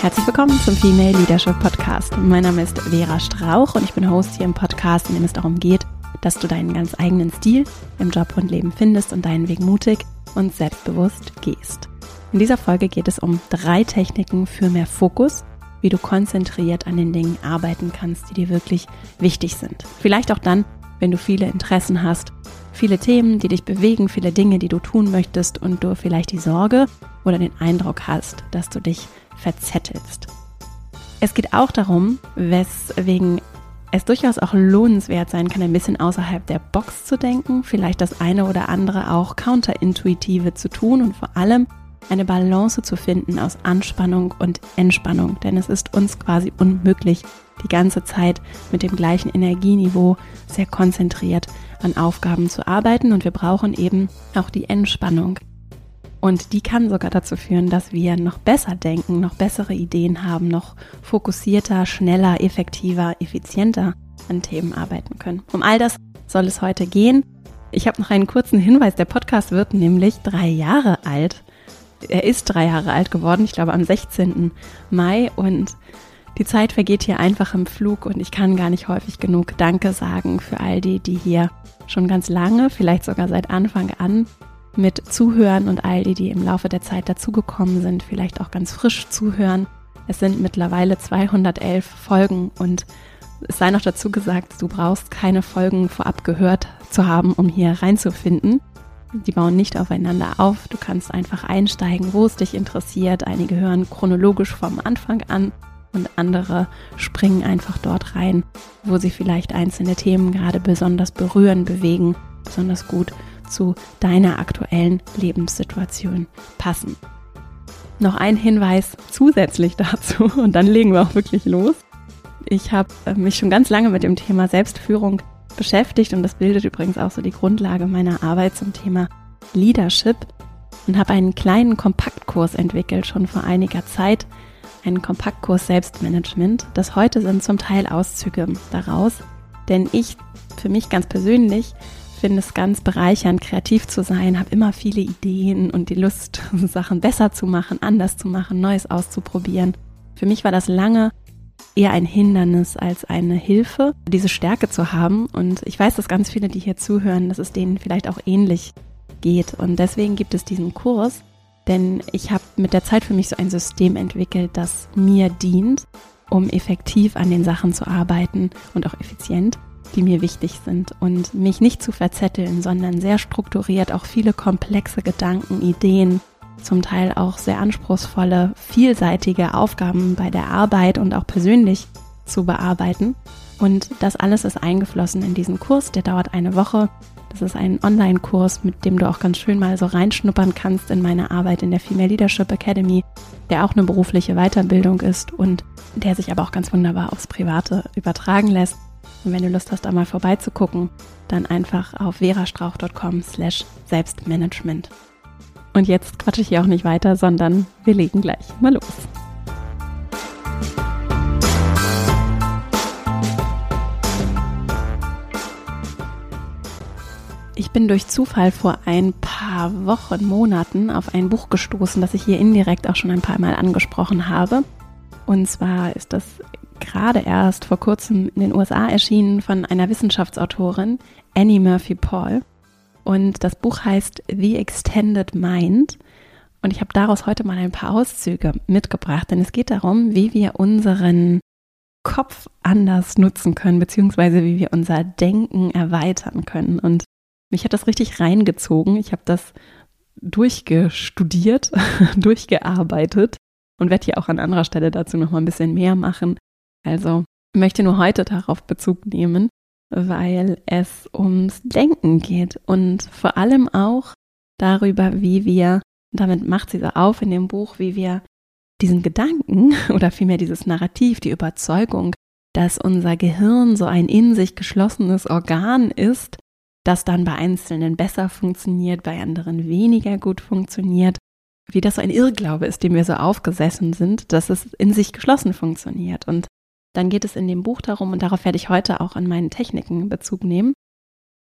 Herzlich willkommen zum Female Leadership Podcast. Mein Name ist Vera Strauch und ich bin Host hier im Podcast, in dem es darum geht, dass du deinen ganz eigenen Stil im Job und Leben findest und deinen Weg mutig und selbstbewusst gehst. In dieser Folge geht es um drei Techniken für mehr Fokus, wie du konzentriert an den Dingen arbeiten kannst, die dir wirklich wichtig sind. Vielleicht auch dann, wenn du viele Interessen hast, viele Themen, die dich bewegen, viele Dinge, die du tun möchtest und du vielleicht die Sorge oder den Eindruck hast, dass du dich verzettelst. Es geht auch darum, weswegen es durchaus auch lohnenswert sein kann, ein bisschen außerhalb der Box zu denken, vielleicht das eine oder andere auch counterintuitive zu tun und vor allem eine Balance zu finden aus Anspannung und Entspannung. Denn es ist uns quasi unmöglich, die ganze Zeit mit dem gleichen Energieniveau sehr konzentriert an Aufgaben zu arbeiten und wir brauchen eben auch die Entspannung. Und die kann sogar dazu führen, dass wir noch besser denken, noch bessere Ideen haben, noch fokussierter, schneller, effektiver, effizienter an Themen arbeiten können. Um all das soll es heute gehen. Ich habe noch einen kurzen Hinweis. Der Podcast wird nämlich drei Jahre alt. Er ist drei Jahre alt geworden, ich glaube am 16. Mai. Und die Zeit vergeht hier einfach im Flug und ich kann gar nicht häufig genug Danke sagen für all die, die hier schon ganz lange, vielleicht sogar seit Anfang an mit zuhören und all die, die im Laufe der Zeit dazugekommen sind, vielleicht auch ganz frisch zuhören. Es sind mittlerweile 211 Folgen und es sei noch dazu gesagt, du brauchst keine Folgen vorab gehört zu haben, um hier reinzufinden. Die bauen nicht aufeinander auf. Du kannst einfach einsteigen, wo es dich interessiert. Einige hören chronologisch vom Anfang an und andere springen einfach dort rein, wo sie vielleicht einzelne Themen gerade besonders berühren, bewegen, besonders gut zu deiner aktuellen Lebenssituation passen. Noch ein Hinweis zusätzlich dazu und dann legen wir auch wirklich los. Ich habe äh, mich schon ganz lange mit dem Thema Selbstführung beschäftigt und das bildet übrigens auch so die Grundlage meiner Arbeit zum Thema Leadership und habe einen kleinen Kompaktkurs entwickelt schon vor einiger Zeit, einen Kompaktkurs Selbstmanagement. Das heute sind zum Teil Auszüge daraus, denn ich für mich ganz persönlich finde es ganz bereichernd, kreativ zu sein, habe immer viele Ideen und die Lust, Sachen besser zu machen, anders zu machen, Neues auszuprobieren. Für mich war das lange eher ein Hindernis als eine Hilfe, diese Stärke zu haben. Und ich weiß, dass ganz viele, die hier zuhören, dass es denen vielleicht auch ähnlich geht. Und deswegen gibt es diesen Kurs, denn ich habe mit der Zeit für mich so ein System entwickelt, das mir dient, um effektiv an den Sachen zu arbeiten und auch effizient die mir wichtig sind und mich nicht zu verzetteln, sondern sehr strukturiert auch viele komplexe Gedanken, Ideen, zum Teil auch sehr anspruchsvolle, vielseitige Aufgaben bei der Arbeit und auch persönlich zu bearbeiten. Und das alles ist eingeflossen in diesen Kurs, der dauert eine Woche. Das ist ein Online-Kurs, mit dem du auch ganz schön mal so reinschnuppern kannst in meine Arbeit in der Female Leadership Academy, der auch eine berufliche Weiterbildung ist und der sich aber auch ganz wunderbar aufs Private übertragen lässt. Und wenn du Lust hast, da mal vorbeizugucken, dann einfach auf verastrauch.com slash Selbstmanagement. Und jetzt quatsche ich hier auch nicht weiter, sondern wir legen gleich mal los. Ich bin durch Zufall vor ein paar Wochen, Monaten auf ein Buch gestoßen, das ich hier indirekt auch schon ein paar Mal angesprochen habe. Und zwar ist das gerade erst vor kurzem in den USA erschienen von einer Wissenschaftsautorin, Annie Murphy Paul. Und das Buch heißt The Extended Mind. Und ich habe daraus heute mal ein paar Auszüge mitgebracht, denn es geht darum, wie wir unseren Kopf anders nutzen können, beziehungsweise wie wir unser Denken erweitern können. Und mich hat das richtig reingezogen. Ich habe das durchgestudiert, durchgearbeitet und werde hier auch an anderer Stelle dazu noch mal ein bisschen mehr machen. Also möchte nur heute darauf Bezug nehmen, weil es ums Denken geht und vor allem auch darüber, wie wir, damit macht sie so auf in dem Buch, wie wir diesen Gedanken oder vielmehr dieses Narrativ, die Überzeugung, dass unser Gehirn so ein in sich geschlossenes Organ ist, das dann bei Einzelnen besser funktioniert, bei anderen weniger gut funktioniert, wie das so ein Irrglaube ist, dem wir so aufgesessen sind, dass es in sich geschlossen funktioniert. Und dann geht es in dem Buch darum, und darauf werde ich heute auch an meinen Techniken Bezug nehmen,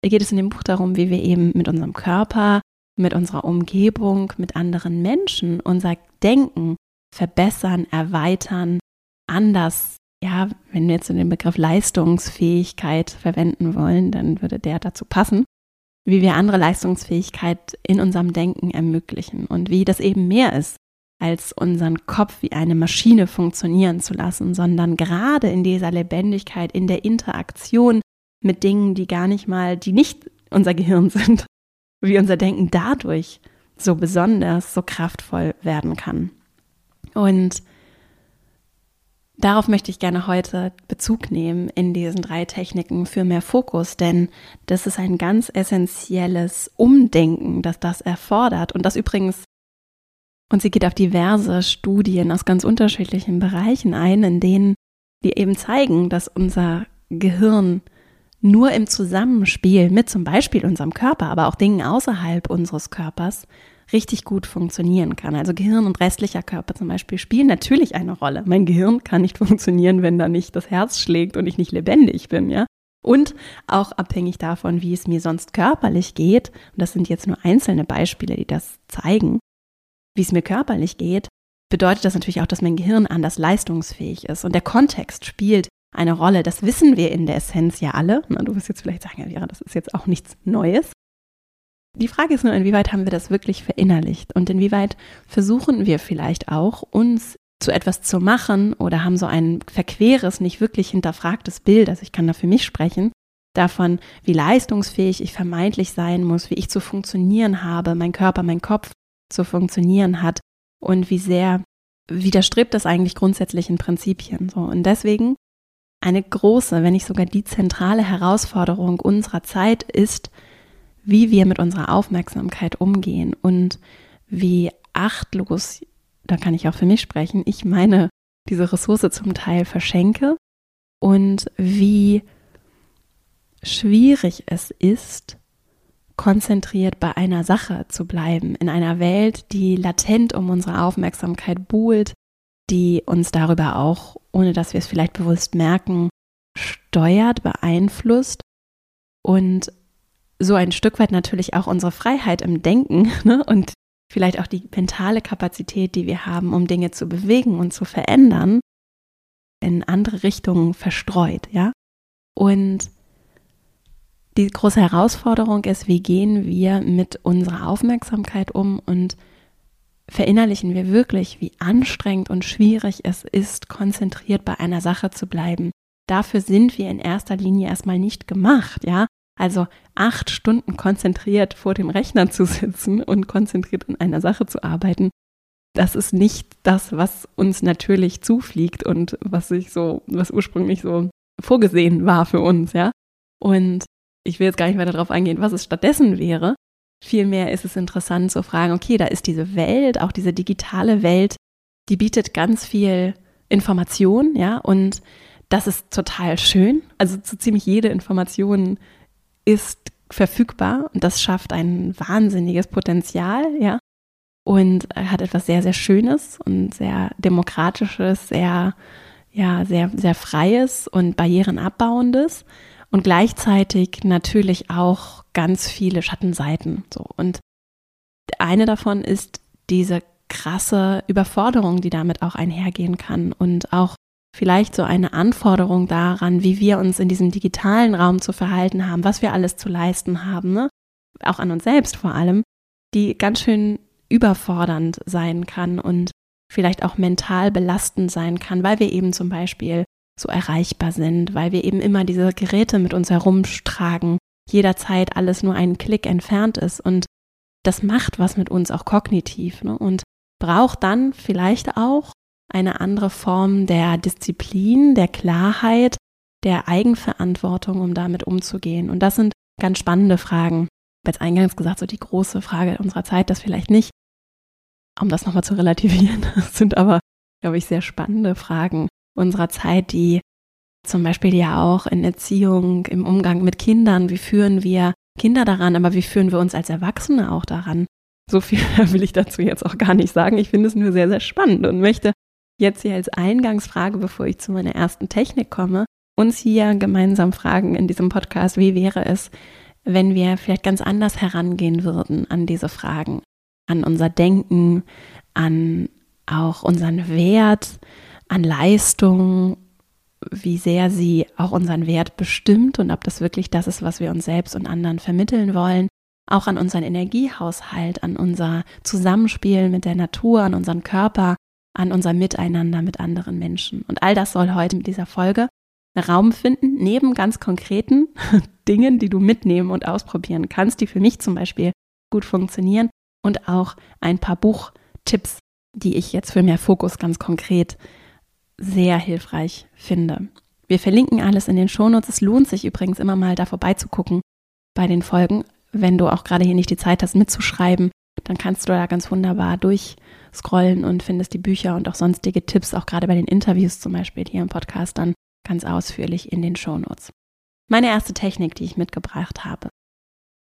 geht es in dem Buch darum, wie wir eben mit unserem Körper, mit unserer Umgebung, mit anderen Menschen unser Denken verbessern, erweitern, anders, ja, wenn wir jetzt den Begriff Leistungsfähigkeit verwenden wollen, dann würde der dazu passen, wie wir andere Leistungsfähigkeit in unserem Denken ermöglichen und wie das eben mehr ist, als unseren Kopf wie eine Maschine funktionieren zu lassen, sondern gerade in dieser Lebendigkeit, in der Interaktion mit Dingen, die gar nicht mal, die nicht unser Gehirn sind, wie unser Denken dadurch so besonders, so kraftvoll werden kann. Und darauf möchte ich gerne heute Bezug nehmen in diesen drei Techniken für mehr Fokus, denn das ist ein ganz essentielles Umdenken, das das erfordert und das übrigens und sie geht auf diverse Studien aus ganz unterschiedlichen Bereichen ein, in denen die eben zeigen, dass unser Gehirn nur im Zusammenspiel mit zum Beispiel unserem Körper, aber auch Dingen außerhalb unseres Körpers richtig gut funktionieren kann. Also Gehirn und restlicher Körper zum Beispiel spielen natürlich eine Rolle. Mein Gehirn kann nicht funktionieren, wenn da nicht das Herz schlägt und ich nicht lebendig bin, ja. Und auch abhängig davon, wie es mir sonst körperlich geht, und das sind jetzt nur einzelne Beispiele, die das zeigen, wie es mir körperlich geht, bedeutet das natürlich auch, dass mein Gehirn anders leistungsfähig ist. Und der Kontext spielt eine Rolle. Das wissen wir in der Essenz ja alle. Du wirst jetzt vielleicht sagen, ja, das ist jetzt auch nichts Neues. Die Frage ist nur, inwieweit haben wir das wirklich verinnerlicht und inwieweit versuchen wir vielleicht auch, uns zu etwas zu machen oder haben so ein verqueres, nicht wirklich hinterfragtes Bild, also ich kann da für mich sprechen, davon, wie leistungsfähig ich vermeintlich sein muss, wie ich zu funktionieren habe, mein Körper, mein Kopf zu funktionieren hat und wie sehr widerstrebt das eigentlich grundsätzlichen Prinzipien. So. Und deswegen eine große, wenn nicht sogar die zentrale Herausforderung unserer Zeit ist, wie wir mit unserer Aufmerksamkeit umgehen und wie achtlos, da kann ich auch für mich sprechen, ich meine, diese Ressource zum Teil verschenke und wie schwierig es ist, konzentriert bei einer Sache zu bleiben, in einer Welt, die latent um unsere Aufmerksamkeit buhlt, die uns darüber auch, ohne dass wir es vielleicht bewusst merken, steuert, beeinflusst und so ein Stück weit natürlich auch unsere Freiheit im Denken ne? und vielleicht auch die mentale Kapazität, die wir haben, um Dinge zu bewegen und zu verändern, in andere Richtungen verstreut, ja. Und die große Herausforderung ist, wie gehen wir mit unserer Aufmerksamkeit um und verinnerlichen wir wirklich, wie anstrengend und schwierig es ist, konzentriert bei einer Sache zu bleiben. Dafür sind wir in erster Linie erstmal nicht gemacht, ja. Also acht Stunden konzentriert vor dem Rechner zu sitzen und konzentriert an einer Sache zu arbeiten, das ist nicht das, was uns natürlich zufliegt und was sich so, was ursprünglich so vorgesehen war für uns, ja. Und ich will jetzt gar nicht weiter darauf eingehen, was es stattdessen wäre. Vielmehr ist es interessant zu fragen, okay, da ist diese Welt, auch diese digitale Welt, die bietet ganz viel Information, ja, und das ist total schön. Also so ziemlich jede Information ist verfügbar und das schafft ein wahnsinniges Potenzial, ja. Und hat etwas sehr, sehr Schönes und sehr Demokratisches, sehr, ja, sehr, sehr Freies und Barrierenabbauendes und gleichzeitig natürlich auch ganz viele Schattenseiten. So. Und eine davon ist diese krasse Überforderung, die damit auch einhergehen kann und auch vielleicht so eine Anforderung daran, wie wir uns in diesem digitalen Raum zu verhalten haben, was wir alles zu leisten haben, ne? auch an uns selbst vor allem, die ganz schön überfordernd sein kann und vielleicht auch mental belastend sein kann, weil wir eben zum Beispiel so erreichbar sind, weil wir eben immer diese Geräte mit uns herumtragen, jederzeit alles nur einen Klick entfernt ist und das macht was mit uns auch kognitiv ne? und braucht dann vielleicht auch eine andere Form der Disziplin, der Klarheit, der Eigenverantwortung, um damit umzugehen. Und das sind ganz spannende Fragen. Ich habe jetzt eingangs gesagt, so die große Frage unserer Zeit, das vielleicht nicht, um das nochmal zu relativieren, das sind aber, glaube ich, sehr spannende Fragen unserer Zeit, die zum Beispiel ja auch in Erziehung, im Umgang mit Kindern, wie führen wir Kinder daran, aber wie führen wir uns als Erwachsene auch daran? So viel will ich dazu jetzt auch gar nicht sagen. Ich finde es nur sehr, sehr spannend und möchte jetzt hier als Eingangsfrage, bevor ich zu meiner ersten Technik komme, uns hier gemeinsam fragen in diesem Podcast, wie wäre es, wenn wir vielleicht ganz anders herangehen würden an diese Fragen, an unser Denken, an auch unseren Wert an Leistung, wie sehr sie auch unseren Wert bestimmt und ob das wirklich das ist, was wir uns selbst und anderen vermitteln wollen. Auch an unseren Energiehaushalt, an unser Zusammenspiel mit der Natur, an unseren Körper, an unser Miteinander mit anderen Menschen. Und all das soll heute mit dieser Folge Raum finden, neben ganz konkreten Dingen, die du mitnehmen und ausprobieren kannst, die für mich zum Beispiel gut funktionieren und auch ein paar Buchtipps, die ich jetzt für mehr Fokus ganz konkret sehr hilfreich finde. Wir verlinken alles in den Shownotes. Es lohnt sich übrigens immer mal da vorbeizugucken bei den Folgen. Wenn du auch gerade hier nicht die Zeit hast mitzuschreiben, dann kannst du da ganz wunderbar durchscrollen und findest die Bücher und auch sonstige Tipps, auch gerade bei den Interviews zum Beispiel hier im Podcast, dann ganz ausführlich in den Shownotes. Meine erste Technik, die ich mitgebracht habe,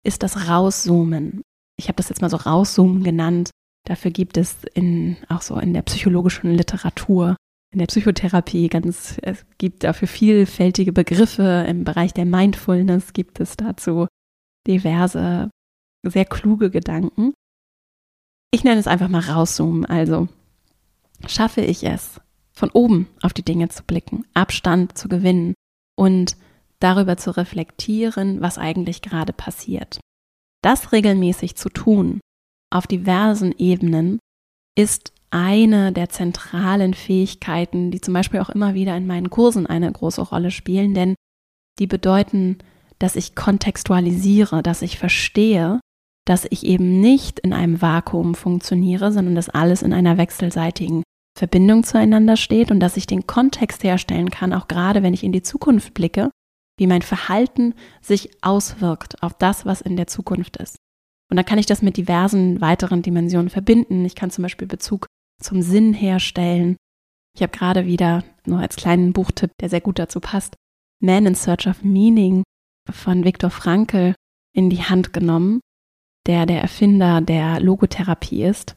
ist das Rauszoomen. Ich habe das jetzt mal so Rauszoomen genannt. Dafür gibt es in, auch so in der psychologischen Literatur, in der Psychotherapie ganz, es gibt dafür vielfältige Begriffe. Im Bereich der Mindfulness gibt es dazu diverse, sehr kluge Gedanken. Ich nenne es einfach mal rauszoomen. Also schaffe ich es, von oben auf die Dinge zu blicken, Abstand zu gewinnen und darüber zu reflektieren, was eigentlich gerade passiert. Das regelmäßig zu tun, auf diversen Ebenen, ist eine der zentralen Fähigkeiten, die zum Beispiel auch immer wieder in meinen Kursen eine große Rolle spielen, denn die bedeuten, dass ich kontextualisiere, dass ich verstehe, dass ich eben nicht in einem Vakuum funktioniere, sondern dass alles in einer wechselseitigen Verbindung zueinander steht und dass ich den Kontext herstellen kann, auch gerade wenn ich in die Zukunft blicke, wie mein Verhalten sich auswirkt auf das, was in der Zukunft ist. Und dann kann ich das mit diversen weiteren Dimensionen verbinden. Ich kann zum Beispiel Bezug zum Sinn herstellen. Ich habe gerade wieder nur als kleinen Buchtipp, der sehr gut dazu passt, Man in Search of Meaning von Viktor Frankl in die Hand genommen, der der Erfinder der Logotherapie ist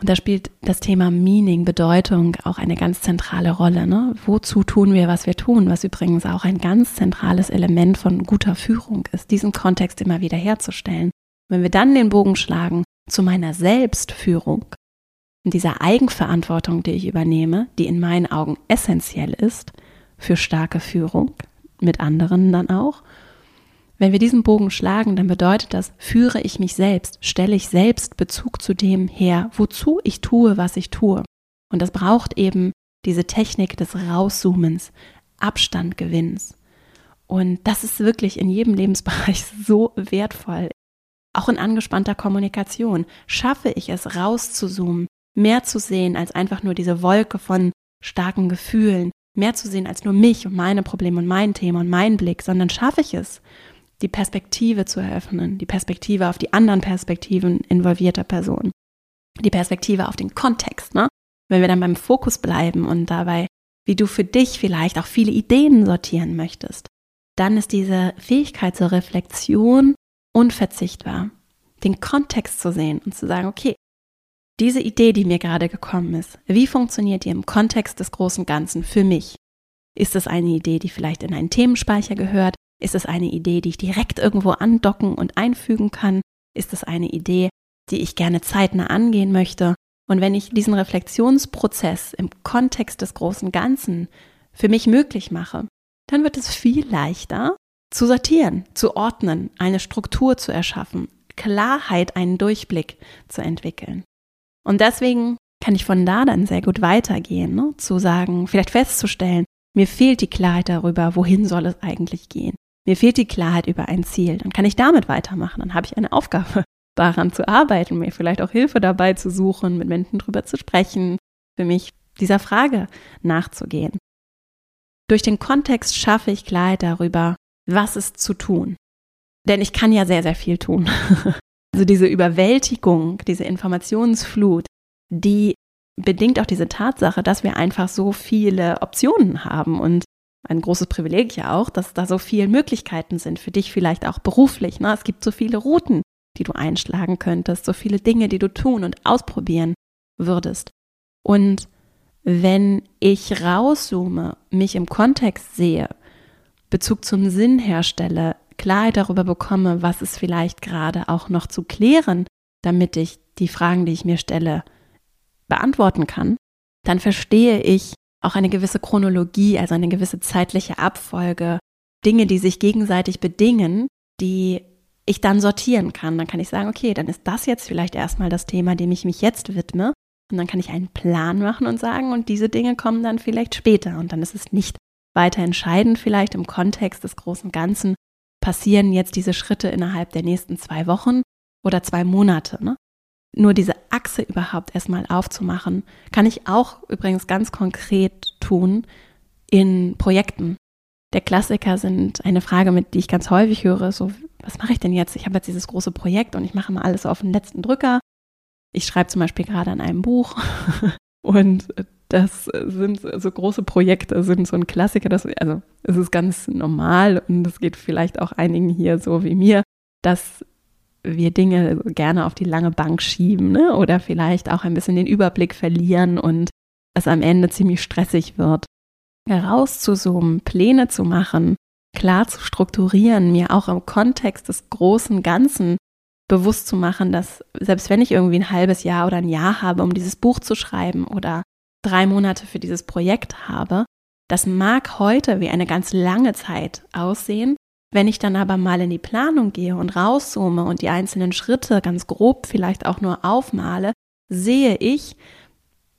und da spielt das Thema Meaning, Bedeutung auch eine ganz zentrale Rolle. Ne? Wozu tun wir, was wir tun? Was übrigens auch ein ganz zentrales Element von guter Führung ist, diesen Kontext immer wieder herzustellen. Wenn wir dann den Bogen schlagen zu meiner Selbstführung und dieser Eigenverantwortung, die ich übernehme, die in meinen Augen essentiell ist für starke Führung, mit anderen dann auch, wenn wir diesen Bogen schlagen, dann bedeutet das, führe ich mich selbst, stelle ich selbst Bezug zu dem her, wozu ich tue, was ich tue. Und das braucht eben diese Technik des Rauszoomens, Abstandgewinns. Und das ist wirklich in jedem Lebensbereich so wertvoll. Auch in angespannter Kommunikation schaffe ich es rauszuzoomen, mehr zu sehen als einfach nur diese Wolke von starken Gefühlen, mehr zu sehen als nur mich und meine Probleme und mein Thema und meinen Blick, sondern schaffe ich es, die Perspektive zu eröffnen, die Perspektive auf die anderen Perspektiven involvierter Personen, die Perspektive auf den Kontext, ne? Wenn wir dann beim Fokus bleiben und dabei, wie du für dich vielleicht auch viele Ideen sortieren möchtest, dann ist diese Fähigkeit zur Reflexion unverzichtbar. Den Kontext zu sehen und zu sagen, okay, diese Idee, die mir gerade gekommen ist, wie funktioniert die im Kontext des großen Ganzen für mich? Ist es eine Idee, die vielleicht in einen Themenspeicher gehört? Ist es eine Idee, die ich direkt irgendwo andocken und einfügen kann? Ist es eine Idee, die ich gerne zeitnah angehen möchte? Und wenn ich diesen Reflexionsprozess im Kontext des großen Ganzen für mich möglich mache, dann wird es viel leichter zu sortieren, zu ordnen, eine Struktur zu erschaffen, Klarheit, einen Durchblick zu entwickeln. Und deswegen kann ich von da dann sehr gut weitergehen, ne? zu sagen, vielleicht festzustellen, mir fehlt die Klarheit darüber, wohin soll es eigentlich gehen. Mir fehlt die Klarheit über ein Ziel. Dann kann ich damit weitermachen. Dann habe ich eine Aufgabe, daran zu arbeiten, mir vielleicht auch Hilfe dabei zu suchen, mit Menschen drüber zu sprechen, für mich dieser Frage nachzugehen. Durch den Kontext schaffe ich Klarheit darüber, was ist zu tun. Denn ich kann ja sehr, sehr viel tun. Also diese Überwältigung, diese Informationsflut, die bedingt auch diese Tatsache, dass wir einfach so viele Optionen haben und ein großes Privileg ja auch, dass da so viele Möglichkeiten sind für dich vielleicht auch beruflich. Ne? Es gibt so viele Routen, die du einschlagen könntest, so viele Dinge, die du tun und ausprobieren würdest. Und wenn ich rauszoome, mich im Kontext sehe, Bezug zum Sinn herstelle, Klarheit darüber bekomme, was ist vielleicht gerade auch noch zu klären, damit ich die Fragen, die ich mir stelle, beantworten kann, dann verstehe ich auch eine gewisse Chronologie, also eine gewisse zeitliche Abfolge, Dinge, die sich gegenseitig bedingen, die ich dann sortieren kann. Dann kann ich sagen, okay, dann ist das jetzt vielleicht erstmal das Thema, dem ich mich jetzt widme. Und dann kann ich einen Plan machen und sagen, und diese Dinge kommen dann vielleicht später. Und dann ist es nicht weiter entscheidend, vielleicht im Kontext des großen Ganzen, passieren jetzt diese Schritte innerhalb der nächsten zwei Wochen oder zwei Monate. Ne? Nur diese Achse überhaupt erstmal aufzumachen, kann ich auch übrigens ganz konkret tun in Projekten. Der Klassiker sind eine Frage, mit die ich ganz häufig höre, so, was mache ich denn jetzt? Ich habe jetzt dieses große Projekt und ich mache mal alles auf den letzten Drücker. Ich schreibe zum Beispiel gerade an einem Buch und das sind so große Projekte, sind so ein Klassiker. Das, also es ist ganz normal und es geht vielleicht auch einigen hier so wie mir, dass wir Dinge gerne auf die lange Bank schieben ne? oder vielleicht auch ein bisschen den Überblick verlieren und es am Ende ziemlich stressig wird. Herauszuzoomen, Pläne zu machen, klar zu strukturieren, mir auch im Kontext des großen Ganzen bewusst zu machen, dass selbst wenn ich irgendwie ein halbes Jahr oder ein Jahr habe, um dieses Buch zu schreiben oder drei Monate für dieses Projekt habe, das mag heute wie eine ganz lange Zeit aussehen, wenn ich dann aber mal in die Planung gehe und rauszoome und die einzelnen Schritte ganz grob vielleicht auch nur aufmale, sehe ich,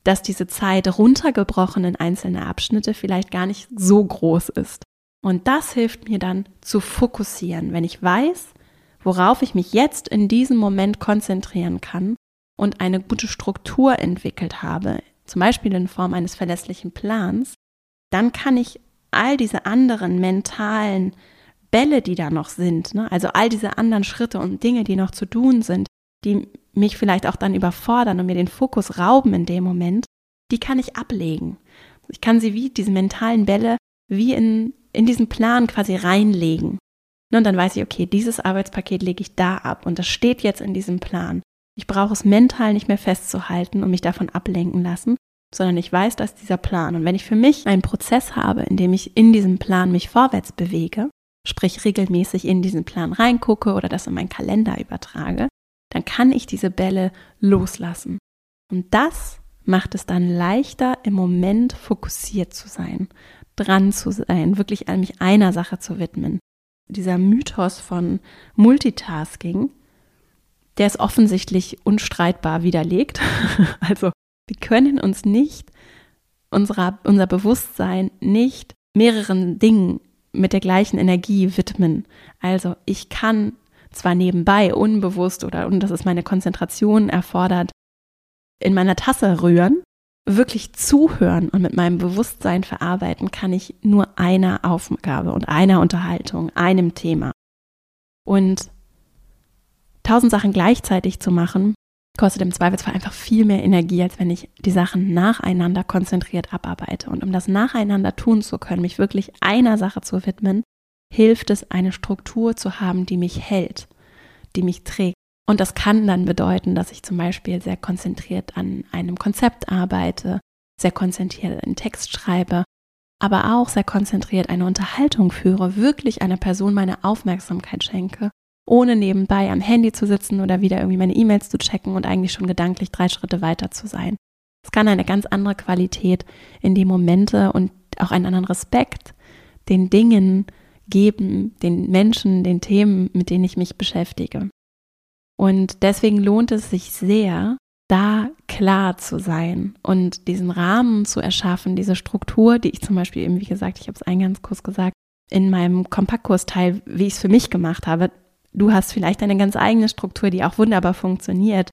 dass diese Zeit runtergebrochen in einzelne Abschnitte vielleicht gar nicht so groß ist. Und das hilft mir dann zu fokussieren, wenn ich weiß, worauf ich mich jetzt in diesem Moment konzentrieren kann und eine gute Struktur entwickelt habe, zum Beispiel in Form eines verlässlichen Plans, dann kann ich all diese anderen mentalen Bälle, die da noch sind, ne? also all diese anderen Schritte und Dinge, die noch zu tun sind, die mich vielleicht auch dann überfordern und mir den Fokus rauben in dem Moment, die kann ich ablegen. Ich kann sie wie diese mentalen Bälle wie in, in diesen Plan quasi reinlegen. Und dann weiß ich, okay, dieses Arbeitspaket lege ich da ab und das steht jetzt in diesem Plan. Ich brauche es mental nicht mehr festzuhalten und mich davon ablenken lassen, sondern ich weiß, dass dieser Plan. Und wenn ich für mich einen Prozess habe, in dem ich in diesem Plan mich vorwärts bewege, sprich regelmäßig in diesen Plan reingucke oder das in meinen Kalender übertrage, dann kann ich diese Bälle loslassen. Und das macht es dann leichter, im Moment fokussiert zu sein, dran zu sein, wirklich an mich einer Sache zu widmen. Dieser Mythos von Multitasking, der ist offensichtlich unstreitbar widerlegt. also wir können uns nicht unserer, unser Bewusstsein nicht mehreren Dingen mit der gleichen Energie widmen. Also ich kann zwar nebenbei unbewusst oder und das ist meine Konzentration erfordert, in meiner Tasse rühren, wirklich zuhören und mit meinem Bewusstsein verarbeiten kann ich nur einer Aufgabe und einer Unterhaltung, einem Thema. Und tausend Sachen gleichzeitig zu machen, kostet im Zweifelsfall einfach viel mehr Energie, als wenn ich die Sachen nacheinander konzentriert abarbeite. Und um das nacheinander tun zu können, mich wirklich einer Sache zu widmen, hilft es, eine Struktur zu haben, die mich hält, die mich trägt. Und das kann dann bedeuten, dass ich zum Beispiel sehr konzentriert an einem Konzept arbeite, sehr konzentriert einen Text schreibe, aber auch sehr konzentriert eine Unterhaltung führe, wirklich einer Person meine Aufmerksamkeit schenke ohne nebenbei am Handy zu sitzen oder wieder irgendwie meine E-Mails zu checken und eigentlich schon gedanklich drei Schritte weiter zu sein. Es kann eine ganz andere Qualität in die Momente und auch einen anderen Respekt den Dingen geben, den Menschen, den Themen, mit denen ich mich beschäftige. Und deswegen lohnt es sich sehr, da klar zu sein und diesen Rahmen zu erschaffen, diese Struktur, die ich zum Beispiel eben, wie gesagt, ich habe es eingangs kurz gesagt, in meinem Kompaktkursteil, wie ich es für mich gemacht habe, Du hast vielleicht eine ganz eigene Struktur, die auch wunderbar funktioniert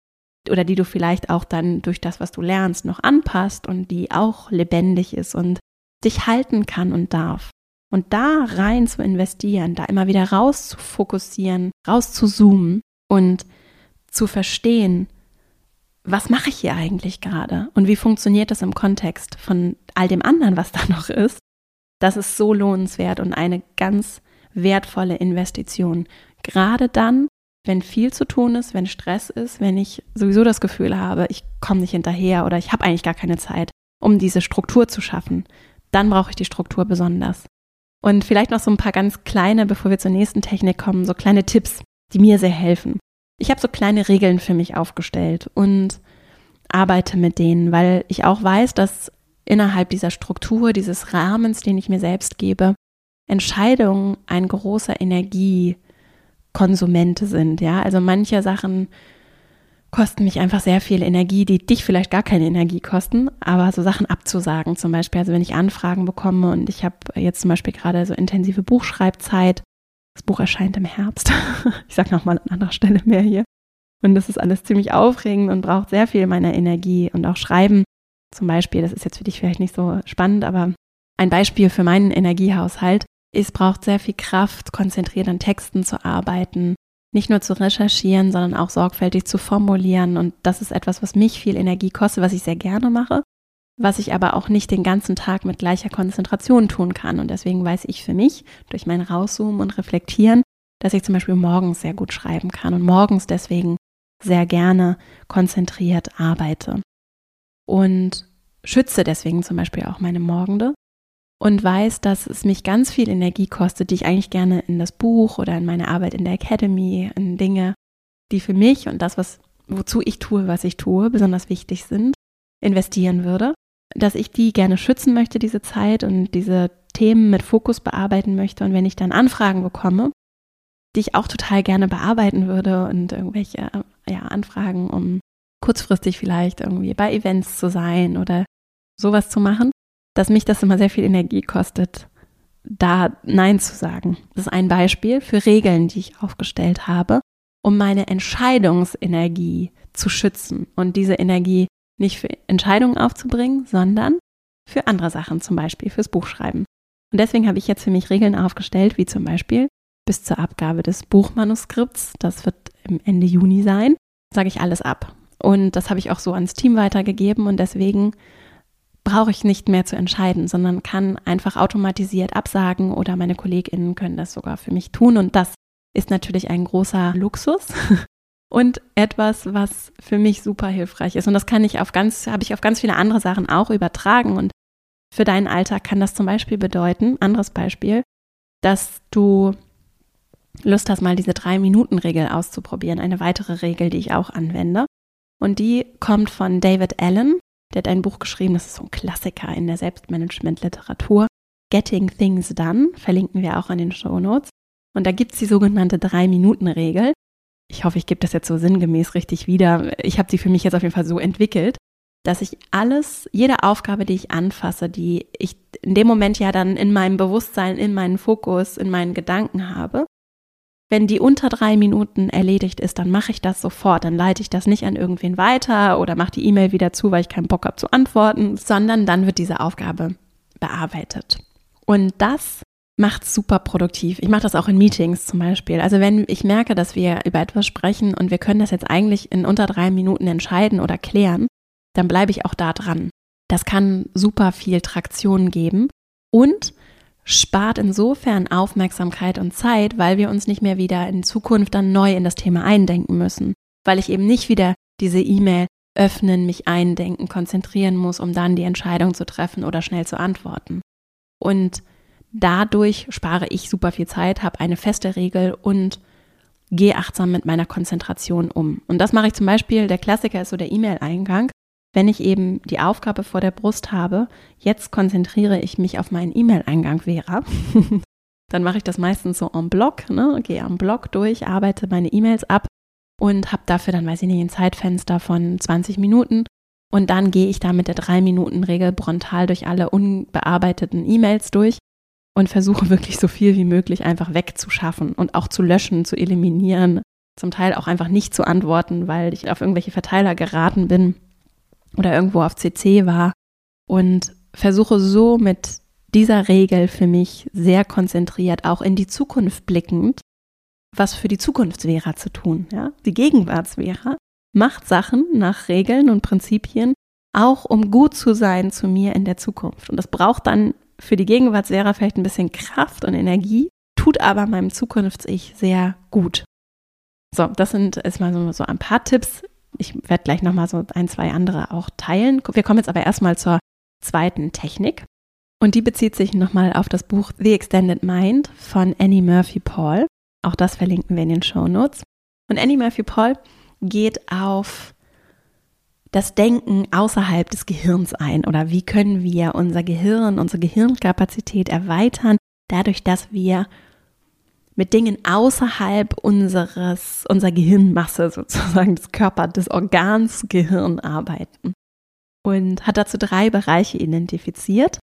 oder die du vielleicht auch dann durch das, was du lernst, noch anpasst und die auch lebendig ist und dich halten kann und darf. Und da rein zu investieren, da immer wieder raus zu fokussieren, raus zu zoomen und zu verstehen, was mache ich hier eigentlich gerade und wie funktioniert das im Kontext von all dem anderen, was da noch ist, das ist so lohnenswert und eine ganz wertvolle Investition. Gerade dann, wenn viel zu tun ist, wenn Stress ist, wenn ich sowieso das Gefühl habe, ich komme nicht hinterher oder ich habe eigentlich gar keine Zeit, um diese Struktur zu schaffen, dann brauche ich die Struktur besonders. Und vielleicht noch so ein paar ganz kleine, bevor wir zur nächsten Technik kommen, so kleine Tipps, die mir sehr helfen. Ich habe so kleine Regeln für mich aufgestellt und arbeite mit denen, weil ich auch weiß, dass innerhalb dieser Struktur, dieses Rahmens, den ich mir selbst gebe, Entscheidungen ein großer Energiekonsumente sind. Ja, also manche Sachen kosten mich einfach sehr viel Energie, die dich vielleicht gar keine Energie kosten, aber so Sachen abzusagen zum Beispiel. Also wenn ich Anfragen bekomme und ich habe jetzt zum Beispiel gerade so intensive Buchschreibzeit, das Buch erscheint im Herbst. ich sage nochmal an anderer Stelle mehr hier. Und das ist alles ziemlich aufregend und braucht sehr viel meiner Energie und auch Schreiben zum Beispiel. Das ist jetzt für dich vielleicht nicht so spannend, aber ein Beispiel für meinen Energiehaushalt. Es braucht sehr viel Kraft, konzentriert an Texten zu arbeiten, nicht nur zu recherchieren, sondern auch sorgfältig zu formulieren. Und das ist etwas, was mich viel Energie kostet, was ich sehr gerne mache, was ich aber auch nicht den ganzen Tag mit gleicher Konzentration tun kann. Und deswegen weiß ich für mich durch mein Rauszoomen und Reflektieren, dass ich zum Beispiel morgens sehr gut schreiben kann und morgens deswegen sehr gerne konzentriert arbeite. Und schütze deswegen zum Beispiel auch meine Morgende und weiß, dass es mich ganz viel Energie kostet, die ich eigentlich gerne in das Buch oder in meine Arbeit in der Academy, in Dinge, die für mich und das, was, wozu ich tue, was ich tue, besonders wichtig sind, investieren würde, dass ich die gerne schützen möchte, diese Zeit und diese Themen mit Fokus bearbeiten möchte. Und wenn ich dann Anfragen bekomme, die ich auch total gerne bearbeiten würde und irgendwelche ja, Anfragen, um kurzfristig vielleicht irgendwie bei Events zu sein oder sowas zu machen, dass mich das immer sehr viel Energie kostet, da Nein zu sagen. Das ist ein Beispiel für Regeln, die ich aufgestellt habe, um meine Entscheidungsenergie zu schützen und diese Energie nicht für Entscheidungen aufzubringen, sondern für andere Sachen, zum Beispiel fürs Buchschreiben. Und deswegen habe ich jetzt für mich Regeln aufgestellt, wie zum Beispiel bis zur Abgabe des Buchmanuskripts, das wird im Ende Juni sein, sage ich alles ab. Und das habe ich auch so ans Team weitergegeben und deswegen brauche ich nicht mehr zu entscheiden, sondern kann einfach automatisiert absagen oder meine KollegInnen können das sogar für mich tun. Und das ist natürlich ein großer Luxus und etwas, was für mich super hilfreich ist. Und das kann ich auf ganz, habe ich auf ganz viele andere Sachen auch übertragen. Und für deinen Alltag kann das zum Beispiel bedeuten, anderes Beispiel, dass du Lust hast, mal diese Drei-Minuten-Regel auszuprobieren, eine weitere Regel, die ich auch anwende. Und die kommt von David Allen. Der hat ein Buch geschrieben, das ist so ein Klassiker in der Selbstmanagement-Literatur. Getting Things Done, verlinken wir auch in den Show Notes. Und da gibt es die sogenannte Drei-Minuten-Regel. Ich hoffe, ich gebe das jetzt so sinngemäß richtig wieder. Ich habe sie für mich jetzt auf jeden Fall so entwickelt, dass ich alles, jede Aufgabe, die ich anfasse, die ich in dem Moment ja dann in meinem Bewusstsein, in meinen Fokus, in meinen Gedanken habe, wenn die unter drei Minuten erledigt ist, dann mache ich das sofort. Dann leite ich das nicht an irgendwen weiter oder mache die E-Mail wieder zu, weil ich keinen Bock habe zu antworten, sondern dann wird diese Aufgabe bearbeitet. Und das macht super produktiv. Ich mache das auch in Meetings zum Beispiel. Also wenn ich merke, dass wir über etwas sprechen und wir können das jetzt eigentlich in unter drei Minuten entscheiden oder klären, dann bleibe ich auch da dran. Das kann super viel Traktion geben. Und spart insofern Aufmerksamkeit und Zeit, weil wir uns nicht mehr wieder in Zukunft dann neu in das Thema eindenken müssen, weil ich eben nicht wieder diese E-Mail öffnen, mich eindenken, konzentrieren muss, um dann die Entscheidung zu treffen oder schnell zu antworten. Und dadurch spare ich super viel Zeit, habe eine feste Regel und gehe achtsam mit meiner Konzentration um. Und das mache ich zum Beispiel, der Klassiker ist so der E-Mail-Eingang wenn ich eben die Aufgabe vor der Brust habe, jetzt konzentriere ich mich auf meinen E-Mail-Eingang, Vera, dann mache ich das meistens so en bloc, ne? gehe am Block durch, arbeite meine E-Mails ab und habe dafür dann, weiß ich nicht, ein Zeitfenster von 20 Minuten. Und dann gehe ich da mit der 3-Minuten-Regel frontal durch alle unbearbeiteten E-Mails durch und versuche wirklich so viel wie möglich einfach wegzuschaffen und auch zu löschen, zu eliminieren. Zum Teil auch einfach nicht zu antworten, weil ich auf irgendwelche Verteiler geraten bin oder irgendwo auf CC war und versuche so mit dieser Regel für mich sehr konzentriert, auch in die Zukunft blickend, was für die Zukunftsvera zu tun. Ja? Die Gegenwartsvera macht Sachen nach Regeln und Prinzipien, auch um gut zu sein zu mir in der Zukunft. Und das braucht dann für die Gegenwartsvera vielleicht ein bisschen Kraft und Energie, tut aber meinem Zukunfts-Ich sehr gut. So, das sind erstmal so, so ein paar Tipps, ich werde gleich nochmal so ein, zwei andere auch teilen. Wir kommen jetzt aber erstmal zur zweiten Technik. Und die bezieht sich nochmal auf das Buch The Extended Mind von Annie Murphy Paul. Auch das verlinken wir in den Show Notes. Und Annie Murphy Paul geht auf das Denken außerhalb des Gehirns ein oder wie können wir unser Gehirn, unsere Gehirnkapazität erweitern, dadurch, dass wir mit Dingen außerhalb unseres, unserer Gehirnmasse sozusagen des Körpers, des Organs Gehirn arbeiten. Und hat dazu drei Bereiche identifiziert.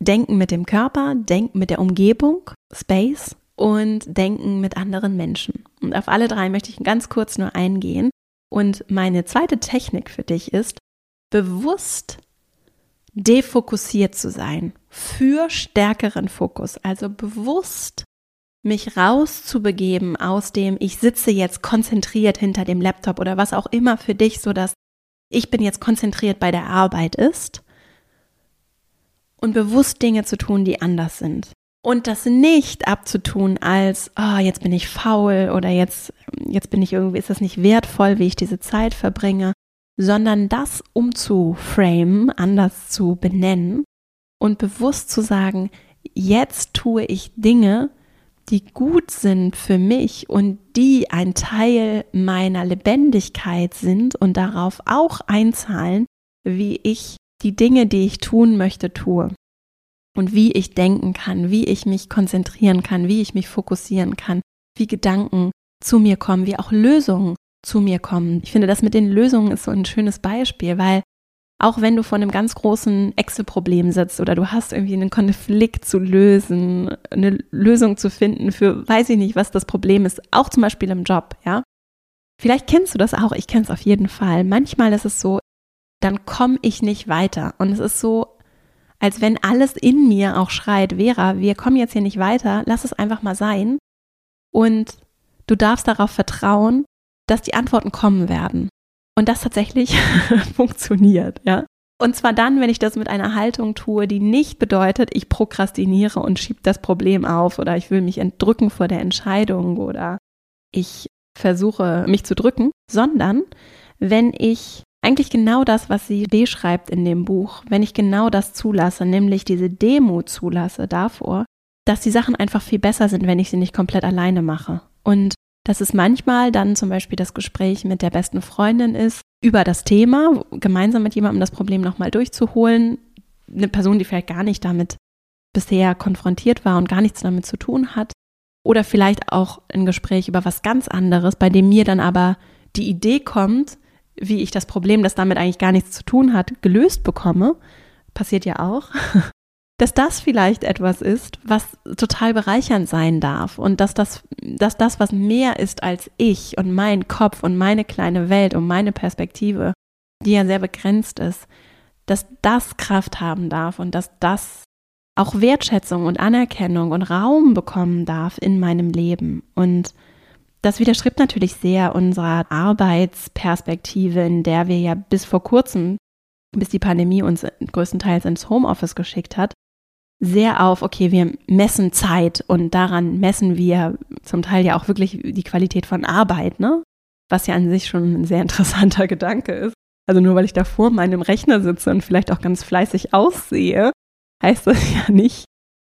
Denken mit dem Körper, Denken mit der Umgebung, Space und Denken mit anderen Menschen. Und auf alle drei möchte ich ganz kurz nur eingehen. Und meine zweite Technik für dich ist, bewusst defokussiert zu sein für stärkeren Fokus. Also bewusst mich rauszubegeben aus dem, ich sitze jetzt konzentriert hinter dem Laptop oder was auch immer für dich so dass ich bin jetzt konzentriert bei der Arbeit ist und bewusst Dinge zu tun, die anders sind. Und das nicht abzutun als, oh, jetzt bin ich faul oder jetzt, jetzt bin ich irgendwie, ist das nicht wertvoll, wie ich diese Zeit verbringe, sondern das umzuframen, anders zu benennen und bewusst zu sagen, jetzt tue ich Dinge, die gut sind für mich und die ein Teil meiner Lebendigkeit sind und darauf auch einzahlen, wie ich die Dinge, die ich tun möchte, tue. Und wie ich denken kann, wie ich mich konzentrieren kann, wie ich mich fokussieren kann, wie Gedanken zu mir kommen, wie auch Lösungen zu mir kommen. Ich finde, das mit den Lösungen ist so ein schönes Beispiel, weil auch wenn du vor einem ganz großen Excel-Problem sitzt oder du hast irgendwie einen Konflikt zu lösen, eine Lösung zu finden für, weiß ich nicht, was das Problem ist, auch zum Beispiel im Job, ja. Vielleicht kennst du das auch, ich kenne es auf jeden Fall. Manchmal ist es so, dann komme ich nicht weiter. Und es ist so, als wenn alles in mir auch schreit, Vera, wir kommen jetzt hier nicht weiter, lass es einfach mal sein. Und du darfst darauf vertrauen, dass die Antworten kommen werden. Und das tatsächlich funktioniert, ja. Und zwar dann, wenn ich das mit einer Haltung tue, die nicht bedeutet, ich prokrastiniere und schiebe das Problem auf oder ich will mich entdrücken vor der Entscheidung oder ich versuche mich zu drücken, sondern wenn ich eigentlich genau das, was sie beschreibt in dem Buch, wenn ich genau das zulasse, nämlich diese Demo zulasse davor, dass die Sachen einfach viel besser sind, wenn ich sie nicht komplett alleine mache. Und dass es manchmal dann zum Beispiel das Gespräch mit der besten Freundin ist, über das Thema, gemeinsam mit jemandem das Problem nochmal durchzuholen. Eine Person, die vielleicht gar nicht damit bisher konfrontiert war und gar nichts damit zu tun hat. Oder vielleicht auch ein Gespräch über was ganz anderes, bei dem mir dann aber die Idee kommt, wie ich das Problem, das damit eigentlich gar nichts zu tun hat, gelöst bekomme. Passiert ja auch. Dass das vielleicht etwas ist, was total bereichernd sein darf und dass das, dass das, was mehr ist als ich und mein Kopf und meine kleine Welt und meine Perspektive, die ja sehr begrenzt ist, dass das Kraft haben darf und dass das auch Wertschätzung und Anerkennung und Raum bekommen darf in meinem Leben. Und das widerstrebt natürlich sehr unserer Arbeitsperspektive, in der wir ja bis vor kurzem, bis die Pandemie uns größtenteils ins Homeoffice geschickt hat, sehr auf, okay, wir messen Zeit und daran messen wir zum Teil ja auch wirklich die Qualität von Arbeit, ne? Was ja an sich schon ein sehr interessanter Gedanke ist. Also nur weil ich da vor meinem Rechner sitze und vielleicht auch ganz fleißig aussehe, heißt das ja nicht,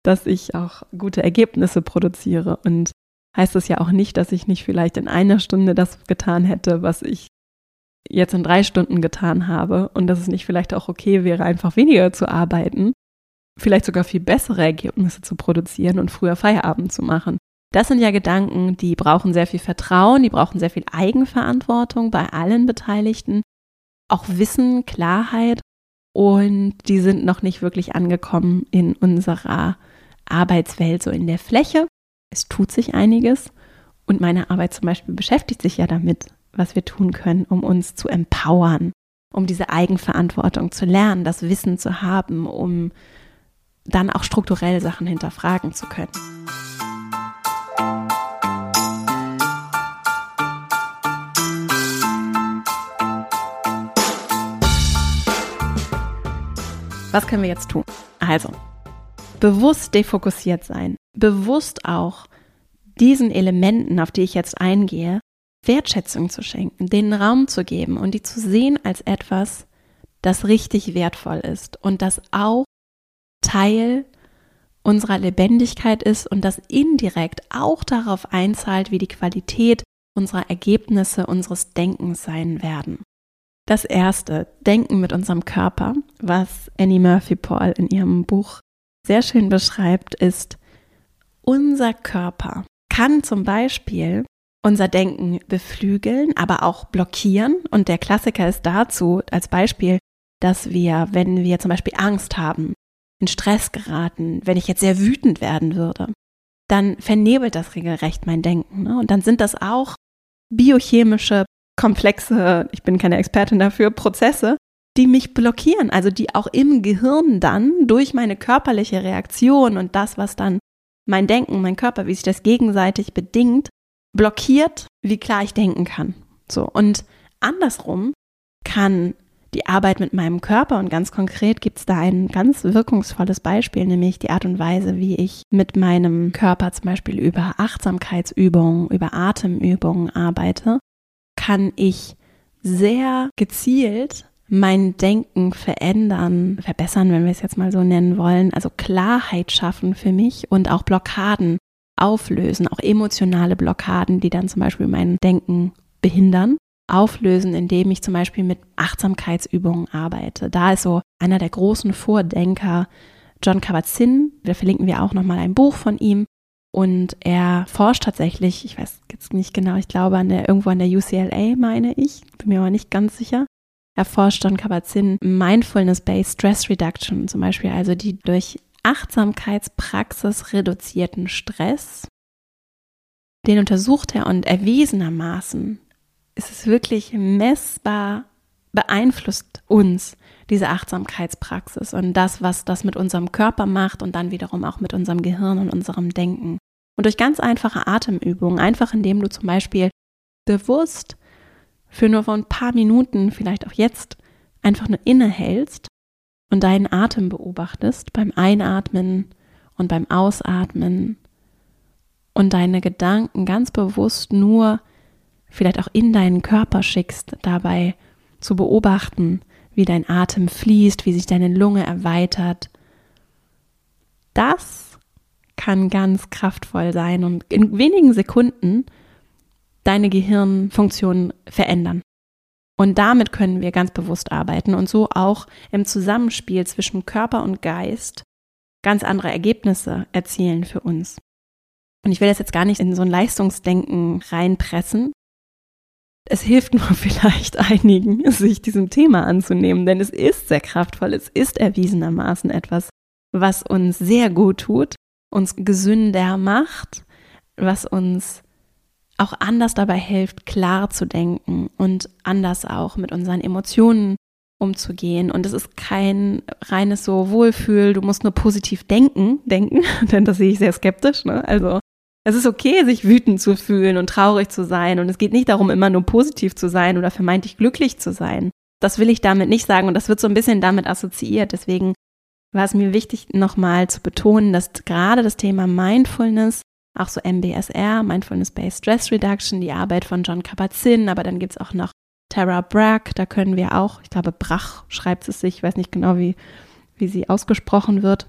dass ich auch gute Ergebnisse produziere. Und heißt das ja auch nicht, dass ich nicht vielleicht in einer Stunde das getan hätte, was ich jetzt in drei Stunden getan habe und dass es nicht vielleicht auch okay wäre, einfach weniger zu arbeiten vielleicht sogar viel bessere Ergebnisse zu produzieren und früher Feierabend zu machen. Das sind ja Gedanken, die brauchen sehr viel Vertrauen, die brauchen sehr viel Eigenverantwortung bei allen Beteiligten, auch Wissen, Klarheit und die sind noch nicht wirklich angekommen in unserer Arbeitswelt, so in der Fläche. Es tut sich einiges und meine Arbeit zum Beispiel beschäftigt sich ja damit, was wir tun können, um uns zu empowern, um diese Eigenverantwortung zu lernen, das Wissen zu haben, um dann auch strukturell Sachen hinterfragen zu können. Was können wir jetzt tun? Also, bewusst defokussiert sein, bewusst auch diesen Elementen, auf die ich jetzt eingehe, Wertschätzung zu schenken, denen Raum zu geben und die zu sehen als etwas, das richtig wertvoll ist und das auch Teil unserer Lebendigkeit ist und das indirekt auch darauf einzahlt, wie die Qualität unserer Ergebnisse, unseres Denkens sein werden. Das erste, Denken mit unserem Körper, was Annie Murphy Paul in ihrem Buch sehr schön beschreibt, ist, unser Körper kann zum Beispiel unser Denken beflügeln, aber auch blockieren. Und der Klassiker ist dazu als Beispiel, dass wir, wenn wir zum Beispiel Angst haben, in Stress geraten, wenn ich jetzt sehr wütend werden würde, dann vernebelt das regelrecht mein Denken. Ne? Und dann sind das auch biochemische, komplexe, ich bin keine Expertin dafür, Prozesse, die mich blockieren, also die auch im Gehirn dann durch meine körperliche Reaktion und das, was dann mein Denken, mein Körper, wie sich das gegenseitig bedingt, blockiert, wie klar ich denken kann. So und andersrum kann die Arbeit mit meinem Körper und ganz konkret gibt es da ein ganz wirkungsvolles Beispiel, nämlich die Art und Weise, wie ich mit meinem Körper zum Beispiel über Achtsamkeitsübungen, über Atemübungen arbeite, kann ich sehr gezielt mein Denken verändern, verbessern, wenn wir es jetzt mal so nennen wollen, also Klarheit schaffen für mich und auch Blockaden auflösen, auch emotionale Blockaden, die dann zum Beispiel mein Denken behindern auflösen, indem ich zum Beispiel mit Achtsamkeitsübungen arbeite. Da ist so einer der großen Vordenker John Kabat-Zinn. Da verlinken wir auch nochmal ein Buch von ihm. Und er forscht tatsächlich, ich weiß jetzt nicht genau, ich glaube an der, irgendwo an der UCLA, meine ich, bin mir aber nicht ganz sicher. Er forscht John Kabat-Zinn Mindfulness-Based Stress Reduction, zum Beispiel also die durch Achtsamkeitspraxis reduzierten Stress. Den untersucht er und erwiesenermaßen ist es wirklich messbar beeinflusst uns diese Achtsamkeitspraxis und das, was das mit unserem Körper macht und dann wiederum auch mit unserem Gehirn und unserem Denken. Und durch ganz einfache Atemübungen, einfach indem du zum Beispiel bewusst für nur ein paar Minuten, vielleicht auch jetzt, einfach nur innehältst und deinen Atem beobachtest beim Einatmen und beim Ausatmen und deine Gedanken ganz bewusst nur vielleicht auch in deinen Körper schickst, dabei zu beobachten, wie dein Atem fließt, wie sich deine Lunge erweitert. Das kann ganz kraftvoll sein und in wenigen Sekunden deine Gehirnfunktion verändern. Und damit können wir ganz bewusst arbeiten und so auch im Zusammenspiel zwischen Körper und Geist ganz andere Ergebnisse erzielen für uns. Und ich will das jetzt gar nicht in so ein Leistungsdenken reinpressen, es hilft nur vielleicht einigen, sich diesem Thema anzunehmen, denn es ist sehr kraftvoll, es ist erwiesenermaßen etwas, was uns sehr gut tut, uns gesünder macht, was uns auch anders dabei hilft, klar zu denken und anders auch mit unseren Emotionen umzugehen. Und es ist kein reines so Wohlfühl, du musst nur positiv denken, denken, denn das sehe ich sehr skeptisch. Ne? Also es ist okay, sich wütend zu fühlen und traurig zu sein. Und es geht nicht darum, immer nur positiv zu sein oder vermeintlich glücklich zu sein. Das will ich damit nicht sagen. Und das wird so ein bisschen damit assoziiert. Deswegen war es mir wichtig, nochmal zu betonen, dass gerade das Thema Mindfulness, auch so MBSR, Mindfulness-Based Stress Reduction, die Arbeit von John Kabat-Zinn, aber dann gibt es auch noch Tara Bragg, da können wir auch, ich glaube, Brach schreibt es sich, ich weiß nicht genau, wie, wie sie ausgesprochen wird,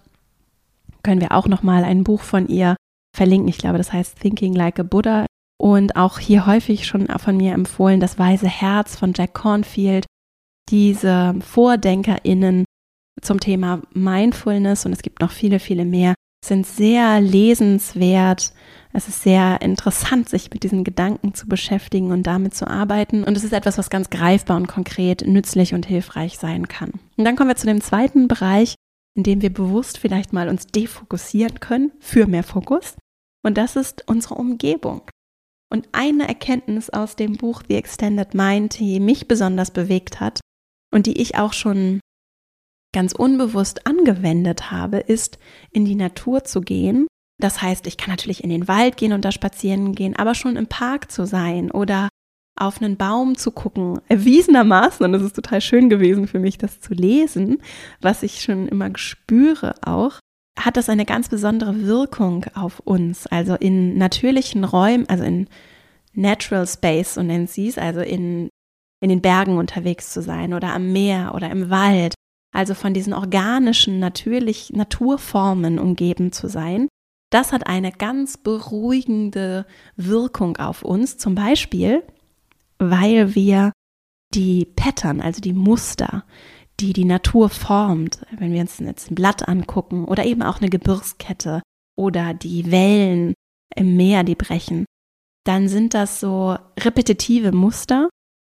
können wir auch nochmal ein Buch von ihr verlinken. Ich glaube, das heißt Thinking Like a Buddha. Und auch hier häufig schon von mir empfohlen, das Weise Herz von Jack Cornfield. Diese VordenkerInnen zum Thema Mindfulness und es gibt noch viele, viele mehr, sind sehr lesenswert. Es ist sehr interessant, sich mit diesen Gedanken zu beschäftigen und damit zu arbeiten. Und es ist etwas, was ganz greifbar und konkret nützlich und hilfreich sein kann. Und dann kommen wir zu dem zweiten Bereich, in dem wir bewusst vielleicht mal uns defokussieren können für mehr Fokus. Und das ist unsere Umgebung. Und eine Erkenntnis aus dem Buch The Extended Mind, die mich besonders bewegt hat und die ich auch schon ganz unbewusst angewendet habe, ist, in die Natur zu gehen. Das heißt, ich kann natürlich in den Wald gehen und da spazieren gehen, aber schon im Park zu sein oder auf einen Baum zu gucken, erwiesenermaßen, und es ist total schön gewesen für mich, das zu lesen, was ich schon immer spüre auch, hat das eine ganz besondere Wirkung auf uns. Also in natürlichen Räumen, also in Natural Space, so nennt sie es, also in, in den Bergen unterwegs zu sein oder am Meer oder im Wald, also von diesen organischen, natürlich Naturformen umgeben zu sein. Das hat eine ganz beruhigende Wirkung auf uns. Zum Beispiel, weil wir die Pattern, also die Muster, die die Natur formt, wenn wir uns jetzt ein Blatt angucken oder eben auch eine Gebirgskette oder die Wellen im Meer, die brechen, dann sind das so repetitive Muster,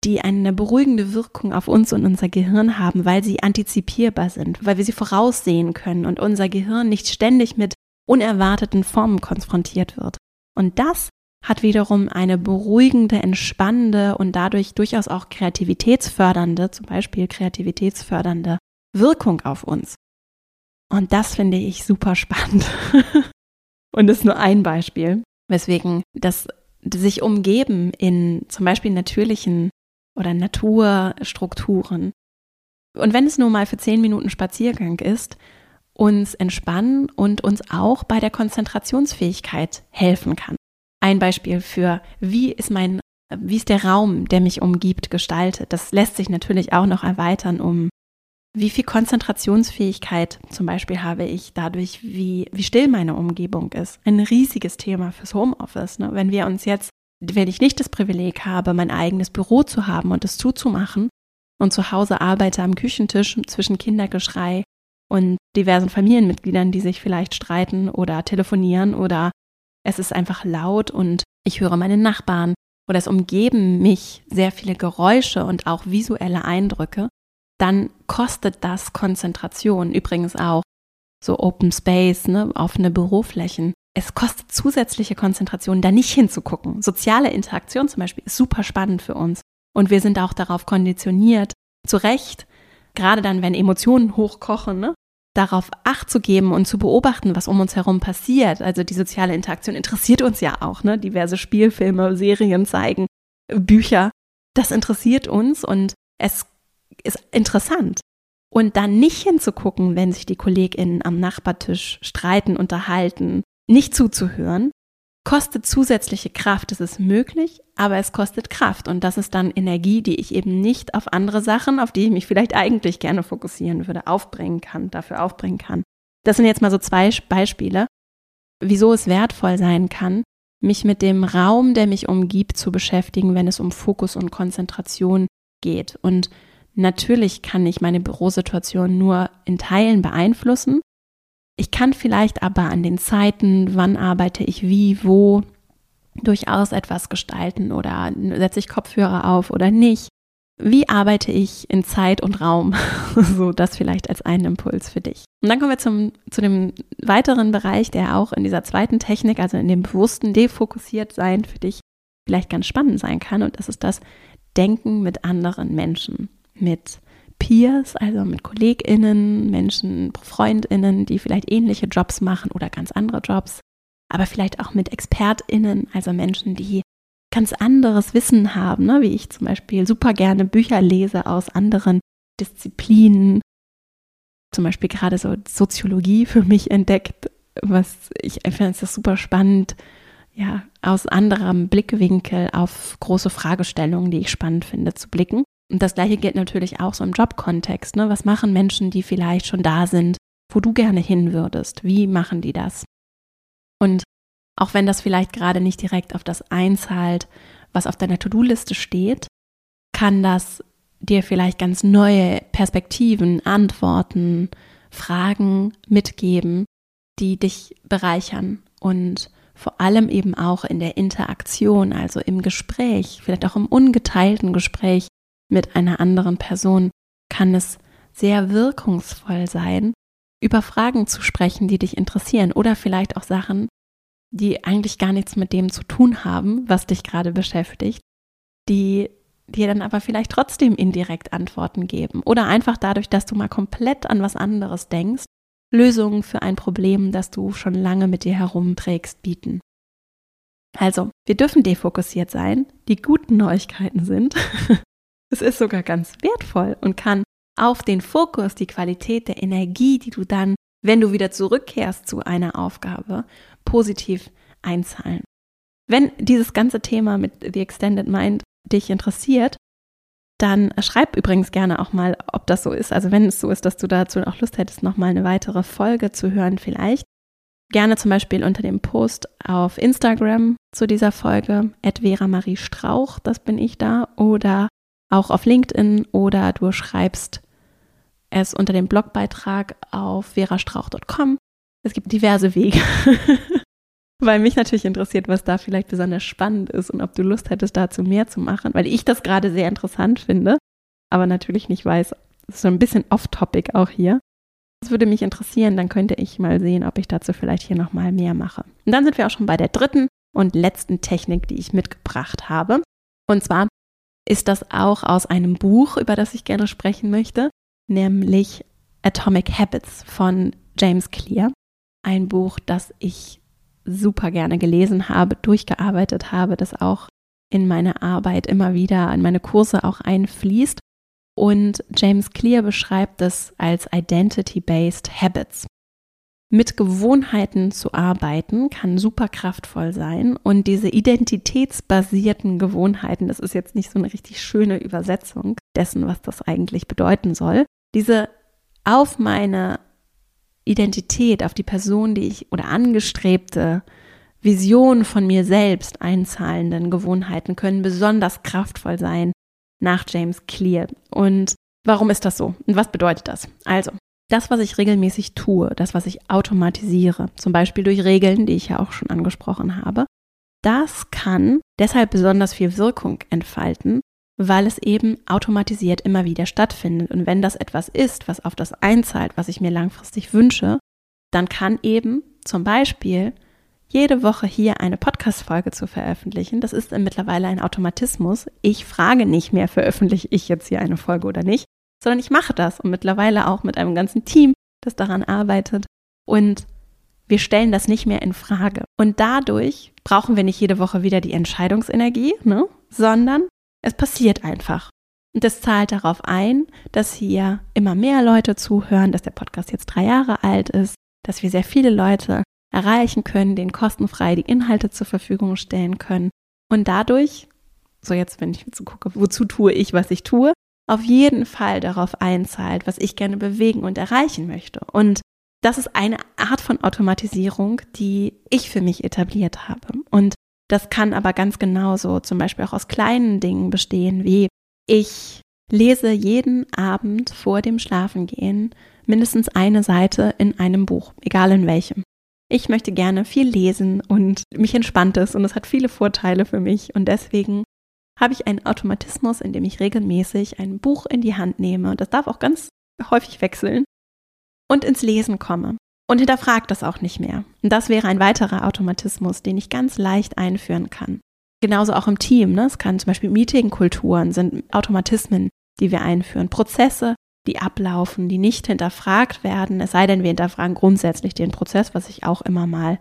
die eine beruhigende Wirkung auf uns und unser Gehirn haben, weil sie antizipierbar sind, weil wir sie voraussehen können und unser Gehirn nicht ständig mit unerwarteten Formen konfrontiert wird. Und das hat wiederum eine beruhigende, entspannende und dadurch durchaus auch kreativitätsfördernde, zum Beispiel kreativitätsfördernde Wirkung auf uns. Und das finde ich super spannend. und ist nur ein Beispiel, weswegen das sich umgeben in zum Beispiel natürlichen oder Naturstrukturen. Und wenn es nur mal für zehn Minuten Spaziergang ist, uns entspannen und uns auch bei der Konzentrationsfähigkeit helfen kann. Ein Beispiel für, wie ist mein, wie ist der Raum, der mich umgibt, gestaltet. Das lässt sich natürlich auch noch erweitern um wie viel Konzentrationsfähigkeit zum Beispiel habe ich dadurch, wie, wie still meine Umgebung ist. Ein riesiges Thema fürs Homeoffice. Ne? Wenn wir uns jetzt, wenn ich nicht das Privileg habe, mein eigenes Büro zu haben und es zuzumachen und zu Hause arbeite am Küchentisch zwischen Kindergeschrei und diversen Familienmitgliedern, die sich vielleicht streiten oder telefonieren oder es ist einfach laut und ich höre meine Nachbarn oder es umgeben mich sehr viele Geräusche und auch visuelle Eindrücke, dann kostet das Konzentration. Übrigens auch so Open Space, ne, offene Büroflächen. Es kostet zusätzliche Konzentration, da nicht hinzugucken. Soziale Interaktion zum Beispiel ist super spannend für uns. Und wir sind auch darauf konditioniert, zu Recht, gerade dann, wenn Emotionen hochkochen, ne, darauf Acht zu geben und zu beobachten, was um uns herum passiert. Also die soziale Interaktion interessiert uns ja auch, ne? Diverse Spielfilme, Serien zeigen, Bücher. Das interessiert uns und es ist interessant. Und dann nicht hinzugucken, wenn sich die KollegInnen am Nachbartisch streiten, unterhalten, nicht zuzuhören, kostet zusätzliche Kraft. Es ist möglich, aber es kostet Kraft. Und das ist dann Energie, die ich eben nicht auf andere Sachen, auf die ich mich vielleicht eigentlich gerne fokussieren würde, aufbringen kann, dafür aufbringen kann. Das sind jetzt mal so zwei Beispiele, wieso es wertvoll sein kann, mich mit dem Raum, der mich umgibt, zu beschäftigen, wenn es um Fokus und Konzentration geht. Und Natürlich kann ich meine Bürosituation nur in Teilen beeinflussen. Ich kann vielleicht aber an den Zeiten, wann arbeite ich wie, wo, durchaus etwas gestalten oder setze ich Kopfhörer auf oder nicht. Wie arbeite ich in Zeit und Raum? so, das vielleicht als einen Impuls für dich. Und dann kommen wir zum, zu dem weiteren Bereich, der auch in dieser zweiten Technik, also in dem bewussten defokussiert sein für dich vielleicht ganz spannend sein kann. Und das ist das Denken mit anderen Menschen mit Peers, also mit KollegInnen, Menschen, FreundInnen, die vielleicht ähnliche Jobs machen oder ganz andere Jobs, aber vielleicht auch mit ExpertInnen, also Menschen, die ganz anderes Wissen haben, ne? wie ich zum Beispiel super gerne Bücher lese aus anderen Disziplinen, zum Beispiel gerade so Soziologie für mich entdeckt, was ich finde das super spannend, ja, aus anderem Blickwinkel auf große Fragestellungen, die ich spannend finde, zu blicken. Und das gleiche gilt natürlich auch so im Jobkontext. Ne? Was machen Menschen, die vielleicht schon da sind, wo du gerne hin würdest? Wie machen die das? Und auch wenn das vielleicht gerade nicht direkt auf das einzahlt, was auf deiner To-Do-Liste steht, kann das dir vielleicht ganz neue Perspektiven, Antworten, Fragen mitgeben, die dich bereichern und vor allem eben auch in der Interaktion, also im Gespräch, vielleicht auch im ungeteilten Gespräch mit einer anderen Person kann es sehr wirkungsvoll sein, über Fragen zu sprechen, die dich interessieren oder vielleicht auch Sachen, die eigentlich gar nichts mit dem zu tun haben, was dich gerade beschäftigt, die dir dann aber vielleicht trotzdem indirekt Antworten geben oder einfach dadurch, dass du mal komplett an was anderes denkst, Lösungen für ein Problem, das du schon lange mit dir herumträgst, bieten. Also, wir dürfen defokussiert sein. Die guten Neuigkeiten sind, Es ist sogar ganz wertvoll und kann auf den Fokus, die Qualität der Energie, die du dann, wenn du wieder zurückkehrst zu einer Aufgabe, positiv einzahlen. Wenn dieses ganze Thema mit The Extended Mind dich interessiert, dann schreib übrigens gerne auch mal, ob das so ist. Also wenn es so ist, dass du dazu auch Lust hättest, nochmal eine weitere Folge zu hören vielleicht. Gerne zum Beispiel unter dem Post auf Instagram zu dieser Folge, Vera Marie Strauch, das bin ich da, oder auch auf LinkedIn oder du schreibst es unter dem Blogbeitrag auf verastrauch.com. Es gibt diverse Wege, weil mich natürlich interessiert, was da vielleicht besonders spannend ist und ob du Lust hättest, dazu mehr zu machen, weil ich das gerade sehr interessant finde, aber natürlich nicht weiß, das ist so ein bisschen off-topic auch hier. Das würde mich interessieren, dann könnte ich mal sehen, ob ich dazu vielleicht hier nochmal mehr mache. Und dann sind wir auch schon bei der dritten und letzten Technik, die ich mitgebracht habe. Und zwar ist das auch aus einem Buch, über das ich gerne sprechen möchte, nämlich Atomic Habits von James Clear. Ein Buch, das ich super gerne gelesen habe, durchgearbeitet habe, das auch in meine Arbeit immer wieder, in meine Kurse auch einfließt. Und James Clear beschreibt es als Identity-Based Habits. Mit Gewohnheiten zu arbeiten kann super kraftvoll sein und diese identitätsbasierten Gewohnheiten, das ist jetzt nicht so eine richtig schöne Übersetzung dessen, was das eigentlich bedeuten soll, diese auf meine Identität, auf die Person, die ich oder angestrebte Vision von mir selbst einzahlenden Gewohnheiten können besonders kraftvoll sein nach James Clear. Und warum ist das so? Und was bedeutet das? Also, das, was ich regelmäßig tue, das, was ich automatisiere, zum Beispiel durch Regeln, die ich ja auch schon angesprochen habe, das kann deshalb besonders viel Wirkung entfalten, weil es eben automatisiert immer wieder stattfindet. Und wenn das etwas ist, was auf das einzahlt, was ich mir langfristig wünsche, dann kann eben zum Beispiel jede Woche hier eine Podcast-Folge zu veröffentlichen. Das ist mittlerweile ein Automatismus. Ich frage nicht mehr, veröffentliche ich jetzt hier eine Folge oder nicht, sondern ich mache das und mittlerweile auch mit einem ganzen Team, das daran arbeitet. Und wir stellen das nicht mehr in Frage. Und dadurch brauchen wir nicht jede Woche wieder die Entscheidungsenergie, ne? sondern es passiert einfach. Und das zahlt darauf ein, dass hier immer mehr Leute zuhören, dass der Podcast jetzt drei Jahre alt ist, dass wir sehr viele Leute erreichen können, denen kostenfrei die Inhalte zur Verfügung stellen können. Und dadurch, so jetzt, wenn ich jetzt gucke, wozu tue ich, was ich tue, auf jeden Fall darauf einzahlt, was ich gerne bewegen und erreichen möchte. Und das ist eine Art von Automatisierung, die ich für mich etabliert habe. Und das kann aber ganz genauso zum Beispiel auch aus kleinen Dingen bestehen, wie ich lese jeden Abend vor dem Schlafengehen mindestens eine Seite in einem Buch, egal in welchem. Ich möchte gerne viel lesen und mich entspannt es und es hat viele Vorteile für mich und deswegen habe ich einen Automatismus, in dem ich regelmäßig ein Buch in die Hand nehme. Das darf auch ganz häufig wechseln und ins Lesen komme und hinterfragt das auch nicht mehr. Und das wäre ein weiterer Automatismus, den ich ganz leicht einführen kann. Genauso auch im Team. Ne? Es kann zum Beispiel Meetingkulturen sind Automatismen, die wir einführen. Prozesse, die ablaufen, die nicht hinterfragt werden, es sei denn, wir hinterfragen grundsätzlich den Prozess, was ich auch immer mal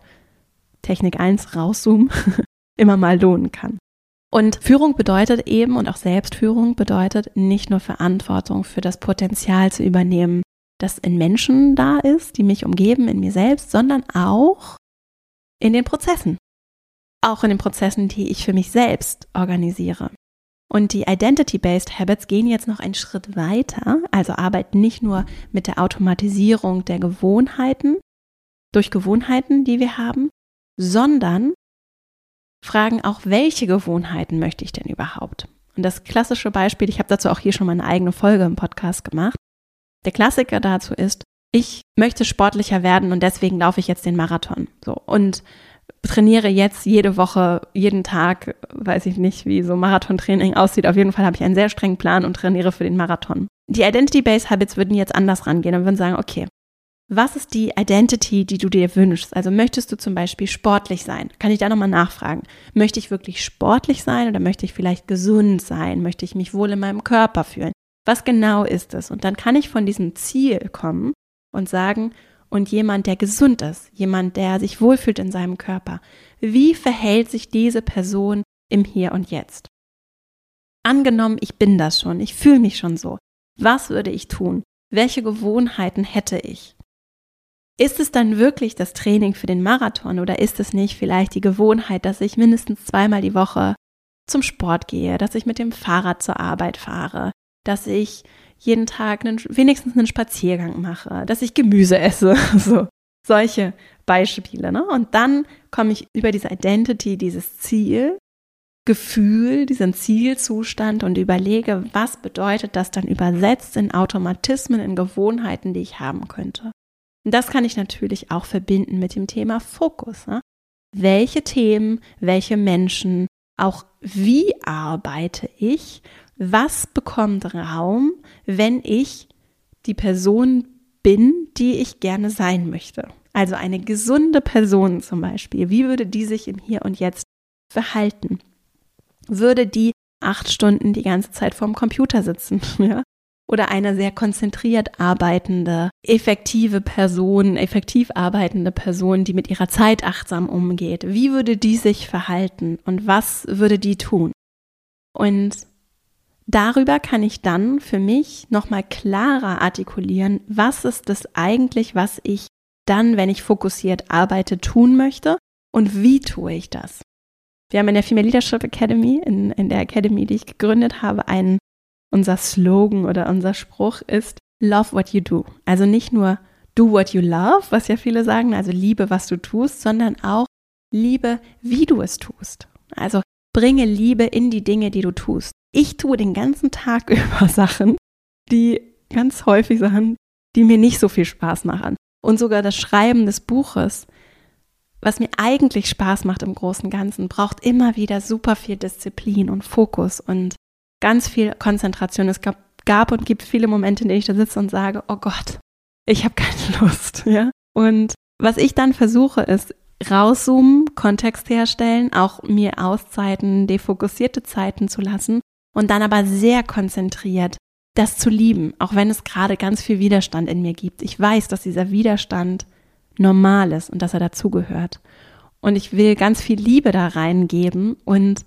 Technik 1 rauszoomen, immer mal lohnen kann. Und Führung bedeutet eben und auch Selbstführung bedeutet nicht nur Verantwortung für das Potenzial zu übernehmen, das in Menschen da ist, die mich umgeben, in mir selbst, sondern auch in den Prozessen. Auch in den Prozessen, die ich für mich selbst organisiere. Und die Identity-Based Habits gehen jetzt noch einen Schritt weiter, also arbeiten nicht nur mit der Automatisierung der Gewohnheiten, durch Gewohnheiten, die wir haben, sondern fragen auch, welche Gewohnheiten möchte ich denn überhaupt? Und das klassische Beispiel, ich habe dazu auch hier schon mal eine eigene Folge im Podcast gemacht, der Klassiker dazu ist, ich möchte sportlicher werden und deswegen laufe ich jetzt den Marathon. So und trainiere jetzt jede Woche, jeden Tag, weiß ich nicht, wie so Marathontraining aussieht. Auf jeden Fall habe ich einen sehr strengen Plan und trainiere für den Marathon. Die Identity-Based Habits würden jetzt anders rangehen und würden sagen, okay, was ist die Identity, die du dir wünschst? Also möchtest du zum Beispiel sportlich sein? Kann ich da nochmal nachfragen? Möchte ich wirklich sportlich sein oder möchte ich vielleicht gesund sein? Möchte ich mich wohl in meinem Körper fühlen? Was genau ist es? Und dann kann ich von diesem Ziel kommen und sagen, und jemand, der gesund ist, jemand, der sich wohlfühlt in seinem Körper, wie verhält sich diese Person im Hier und Jetzt? Angenommen, ich bin das schon, ich fühle mich schon so. Was würde ich tun? Welche Gewohnheiten hätte ich? Ist es dann wirklich das Training für den Marathon oder ist es nicht vielleicht die Gewohnheit, dass ich mindestens zweimal die Woche zum Sport gehe, dass ich mit dem Fahrrad zur Arbeit fahre, dass ich jeden Tag einen, wenigstens einen Spaziergang mache, dass ich Gemüse esse, so solche Beispiele. Ne? Und dann komme ich über diese Identity, dieses Ziel, Gefühl, diesen Zielzustand und überlege, was bedeutet das dann übersetzt in Automatismen, in Gewohnheiten, die ich haben könnte. Und das kann ich natürlich auch verbinden mit dem Thema Fokus. Ne? Welche Themen, welche Menschen, auch wie arbeite ich, was bekommt Raum, wenn ich die Person bin, die ich gerne sein möchte. Also eine gesunde Person zum Beispiel. Wie würde die sich im Hier und Jetzt verhalten? Würde die acht Stunden die ganze Zeit vorm Computer sitzen? Ja? Oder eine sehr konzentriert arbeitende, effektive Person, effektiv arbeitende Person, die mit ihrer Zeit achtsam umgeht. Wie würde die sich verhalten und was würde die tun? Und darüber kann ich dann für mich nochmal klarer artikulieren, was ist das eigentlich, was ich dann, wenn ich fokussiert arbeite, tun möchte und wie tue ich das. Wir haben in der Female Leadership Academy, in, in der Academy, die ich gegründet habe, einen, unser Slogan oder unser Spruch ist Love what you do. Also nicht nur do what you love, was ja viele sagen, also liebe, was du tust, sondern auch liebe, wie du es tust. Also bringe Liebe in die Dinge, die du tust. Ich tue den ganzen Tag über Sachen, die ganz häufig Sachen, die mir nicht so viel Spaß machen und sogar das Schreiben des Buches, was mir eigentlich Spaß macht im Großen Ganzen, braucht immer wieder super viel Disziplin und Fokus und ganz viel Konzentration. Es gab, gab und gibt viele Momente, in denen ich da sitze und sage, oh Gott, ich habe keine Lust. Ja? Und was ich dann versuche, ist rauszoomen, Kontext herstellen, auch mir Auszeiten, defokussierte Zeiten zu lassen und dann aber sehr konzentriert das zu lieben, auch wenn es gerade ganz viel Widerstand in mir gibt. Ich weiß, dass dieser Widerstand normal ist und dass er dazugehört. Und ich will ganz viel Liebe da reingeben und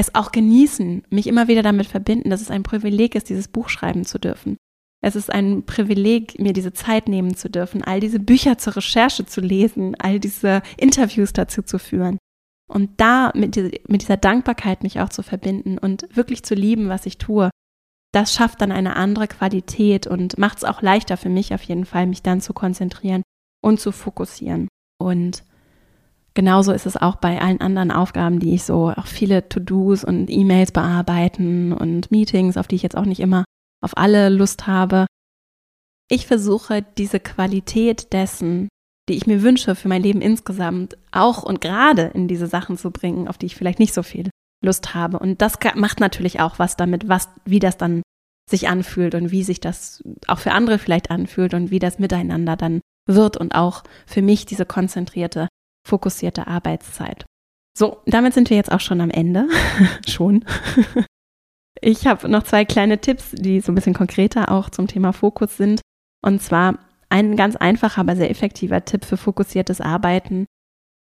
es auch genießen, mich immer wieder damit verbinden, dass es ein Privileg ist, dieses Buch schreiben zu dürfen. Es ist ein Privileg, mir diese Zeit nehmen zu dürfen, all diese Bücher zur Recherche zu lesen, all diese Interviews dazu zu führen. Und da mit, mit dieser Dankbarkeit mich auch zu verbinden und wirklich zu lieben, was ich tue das schafft dann eine andere Qualität und macht es auch leichter für mich auf jeden Fall, mich dann zu konzentrieren und zu fokussieren. Und genauso ist es auch bei allen anderen Aufgaben, die ich so, auch viele To-Dos und E-Mails bearbeiten und Meetings, auf die ich jetzt auch nicht immer auf alle Lust habe. Ich versuche diese Qualität dessen, die ich mir wünsche für mein Leben insgesamt, auch und gerade in diese Sachen zu bringen, auf die ich vielleicht nicht so viel Lust habe. Und das macht natürlich auch was damit, was, wie das dann sich anfühlt und wie sich das auch für andere vielleicht anfühlt und wie das miteinander dann wird und auch für mich diese konzentrierte, fokussierte Arbeitszeit. So, damit sind wir jetzt auch schon am Ende. schon. ich habe noch zwei kleine Tipps, die so ein bisschen konkreter auch zum Thema Fokus sind. Und zwar ein ganz einfacher, aber sehr effektiver Tipp für fokussiertes Arbeiten,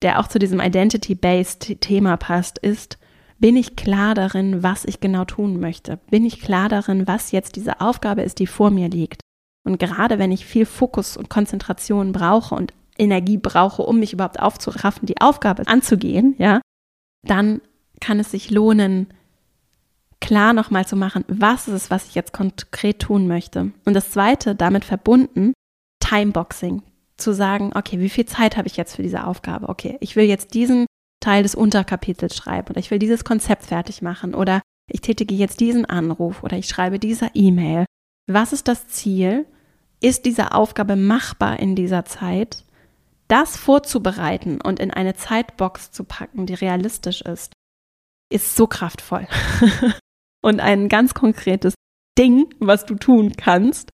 der auch zu diesem Identity-Based Thema passt, ist, bin ich klar darin, was ich genau tun möchte? Bin ich klar darin, was jetzt diese Aufgabe ist, die vor mir liegt? Und gerade wenn ich viel Fokus und Konzentration brauche und Energie brauche, um mich überhaupt aufzuraffen, die Aufgabe anzugehen, ja, dann kann es sich lohnen, klar nochmal zu machen, was ist es, was ich jetzt konkret tun möchte. Und das zweite, damit verbunden, Timeboxing. Zu sagen, okay, wie viel Zeit habe ich jetzt für diese Aufgabe? Okay, ich will jetzt diesen Teil des Unterkapitels schreiben oder ich will dieses Konzept fertig machen oder ich tätige jetzt diesen Anruf oder ich schreibe dieser E-Mail. Was ist das Ziel? Ist diese Aufgabe machbar in dieser Zeit? Das vorzubereiten und in eine Zeitbox zu packen, die realistisch ist, ist so kraftvoll. und ein ganz konkretes Ding, was du tun kannst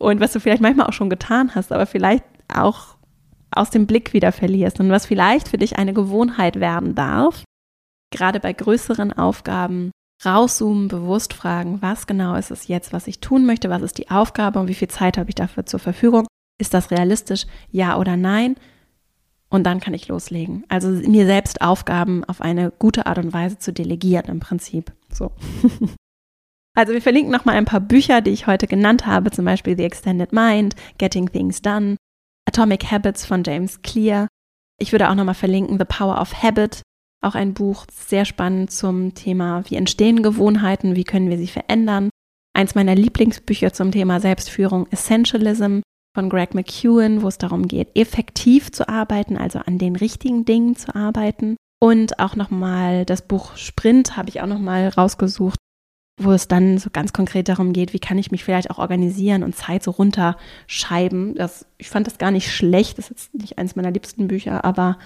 und was du vielleicht manchmal auch schon getan hast, aber vielleicht auch aus dem Blick wieder verlierst und was vielleicht für dich eine Gewohnheit werden darf, gerade bei größeren Aufgaben rauszoomen, bewusst fragen, was genau ist es jetzt, was ich tun möchte, was ist die Aufgabe und wie viel Zeit habe ich dafür zur Verfügung? Ist das realistisch? Ja oder nein? Und dann kann ich loslegen. Also mir selbst Aufgaben auf eine gute Art und Weise zu delegieren im Prinzip. So. Also wir verlinken nochmal ein paar Bücher, die ich heute genannt habe, zum Beispiel The Extended Mind, Getting Things Done, Atomic Habits von James Clear. Ich würde auch nochmal verlinken The Power of Habit, auch ein Buch, sehr spannend zum Thema, wie entstehen Gewohnheiten, wie können wir sie verändern. Eins meiner Lieblingsbücher zum Thema Selbstführung, Essentialism von Greg McEwen, wo es darum geht, effektiv zu arbeiten, also an den richtigen Dingen zu arbeiten. Und auch nochmal das Buch Sprint habe ich auch nochmal rausgesucht, wo es dann so ganz konkret darum geht, wie kann ich mich vielleicht auch organisieren und Zeit so runterschreiben. Das, ich fand das gar nicht schlecht, das ist jetzt nicht eines meiner liebsten Bücher, aber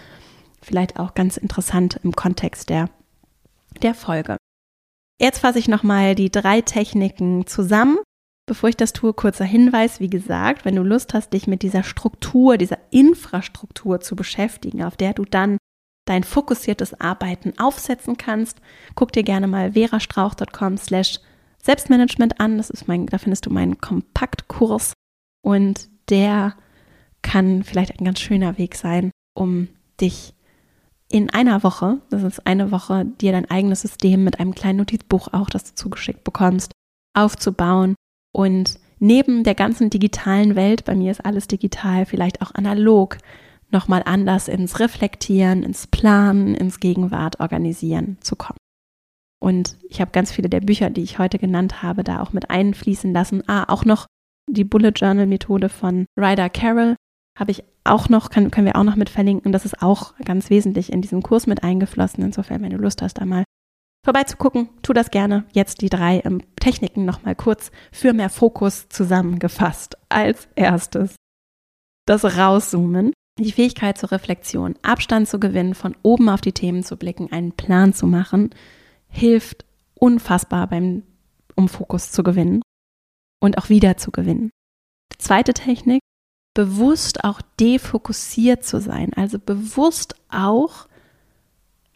vielleicht auch ganz interessant im Kontext der, der Folge. Jetzt fasse ich nochmal die drei Techniken zusammen. Bevor ich das tue, kurzer Hinweis, wie gesagt, wenn du Lust hast, dich mit dieser Struktur, dieser Infrastruktur zu beschäftigen, auf der du dann dein fokussiertes Arbeiten aufsetzen kannst, guck dir gerne mal verastrauch.com slash Selbstmanagement an. Das ist mein, da findest du meinen Kompaktkurs und der kann vielleicht ein ganz schöner Weg sein, um dich in einer Woche, das ist eine Woche, dir dein eigenes System mit einem kleinen Notizbuch auch, das du zugeschickt bekommst, aufzubauen und neben der ganzen digitalen Welt, bei mir ist alles digital, vielleicht auch analog, nochmal anders ins Reflektieren, ins Planen, ins Gegenwart organisieren zu kommen. Und ich habe ganz viele der Bücher, die ich heute genannt habe, da auch mit einfließen lassen. Ah, auch noch die Bullet Journal Methode von Ryder Carroll habe ich auch noch, kann, können wir auch noch mit verlinken. Das ist auch ganz wesentlich in diesem Kurs mit eingeflossen. Insofern, wenn du Lust hast, da mal vorbeizugucken, tu das gerne. Jetzt die drei ähm, Techniken nochmal kurz für mehr Fokus zusammengefasst. Als erstes das Rauszoomen, die Fähigkeit zur Reflexion, Abstand zu gewinnen, von oben auf die Themen zu blicken, einen Plan zu machen, hilft unfassbar beim, um Fokus zu gewinnen und auch wieder zu gewinnen. Die zweite Technik, bewusst auch defokussiert zu sein, also bewusst auch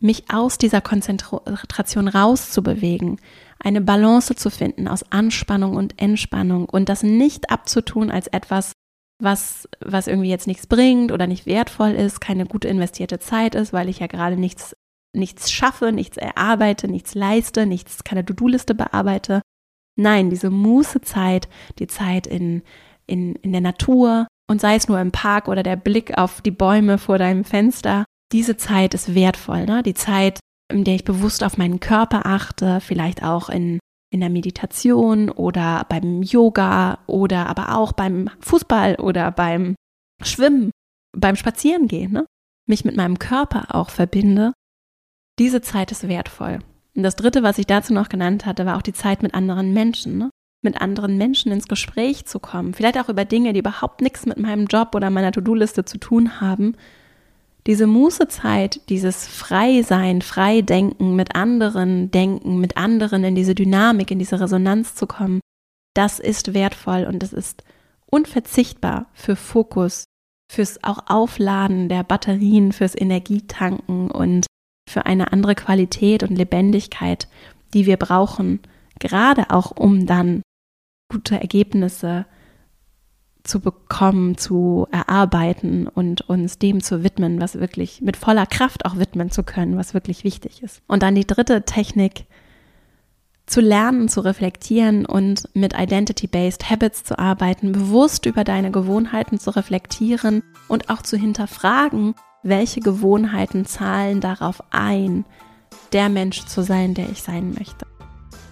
mich aus dieser Konzentration rauszubewegen, eine Balance zu finden aus Anspannung und Entspannung und das nicht abzutun als etwas, was, was irgendwie jetzt nichts bringt oder nicht wertvoll ist, keine gut investierte Zeit ist, weil ich ja gerade nichts, nichts schaffe, nichts erarbeite, nichts leiste, nichts, keine To-Do-Liste bearbeite. Nein, diese Mußezeit, die Zeit in, in, in der Natur und sei es nur im Park oder der Blick auf die Bäume vor deinem Fenster, diese Zeit ist wertvoll, ne? Die Zeit, in der ich bewusst auf meinen Körper achte, vielleicht auch in, in der Meditation oder beim Yoga oder aber auch beim Fußball oder beim Schwimmen, beim Spazierengehen, ne? Mich mit meinem Körper auch verbinde. Diese Zeit ist wertvoll. Und das dritte, was ich dazu noch genannt hatte, war auch die Zeit mit anderen Menschen, ne? mit anderen Menschen ins Gespräch zu kommen, vielleicht auch über Dinge, die überhaupt nichts mit meinem Job oder meiner To-Do-Liste zu tun haben, diese Mußezeit, dieses Freisein, Freidenken, mit anderen denken, mit anderen in diese Dynamik, in diese Resonanz zu kommen, das ist wertvoll und es ist unverzichtbar für Fokus, fürs auch Aufladen der Batterien, fürs Energietanken und für eine andere Qualität und Lebendigkeit, die wir brauchen, gerade auch um dann gute Ergebnisse zu bekommen, zu erarbeiten und uns dem zu widmen, was wirklich mit voller Kraft auch widmen zu können, was wirklich wichtig ist. Und dann die dritte Technik, zu lernen, zu reflektieren und mit Identity-Based Habits zu arbeiten, bewusst über deine Gewohnheiten zu reflektieren und auch zu hinterfragen, welche Gewohnheiten zahlen darauf ein, der Mensch zu sein, der ich sein möchte.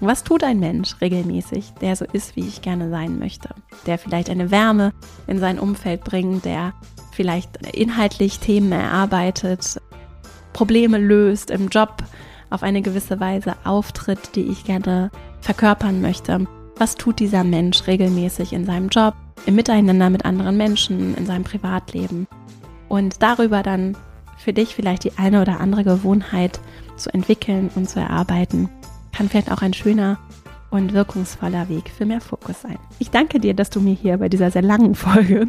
Was tut ein Mensch regelmäßig, der so ist, wie ich gerne sein möchte? Der vielleicht eine Wärme in sein Umfeld bringt, der vielleicht inhaltlich Themen erarbeitet, Probleme löst, im Job auf eine gewisse Weise auftritt, die ich gerne verkörpern möchte. Was tut dieser Mensch regelmäßig in seinem Job, im Miteinander mit anderen Menschen, in seinem Privatleben? Und darüber dann für dich vielleicht die eine oder andere Gewohnheit zu entwickeln und zu erarbeiten, kann vielleicht auch ein schöner und wirkungsvoller Weg für mehr Fokus sein. Ich danke dir, dass du mir hier bei dieser sehr langen Folge,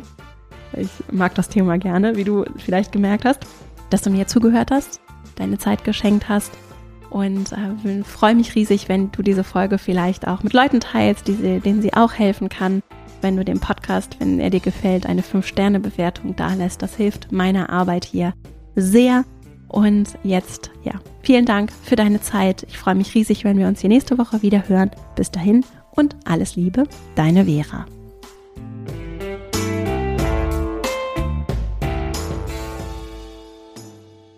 ich mag das Thema gerne, wie du vielleicht gemerkt hast, dass du mir zugehört hast, deine Zeit geschenkt hast und äh, freue mich riesig, wenn du diese Folge vielleicht auch mit Leuten teilst, die, denen sie auch helfen kann. Wenn du dem Podcast, wenn er dir gefällt, eine 5-Sterne-Bewertung da lässt. Das hilft meiner Arbeit hier sehr. Und jetzt, ja, vielen Dank für deine Zeit. Ich freue mich riesig, wenn wir uns die nächste Woche wieder hören. Bis dahin und alles Liebe, deine Vera.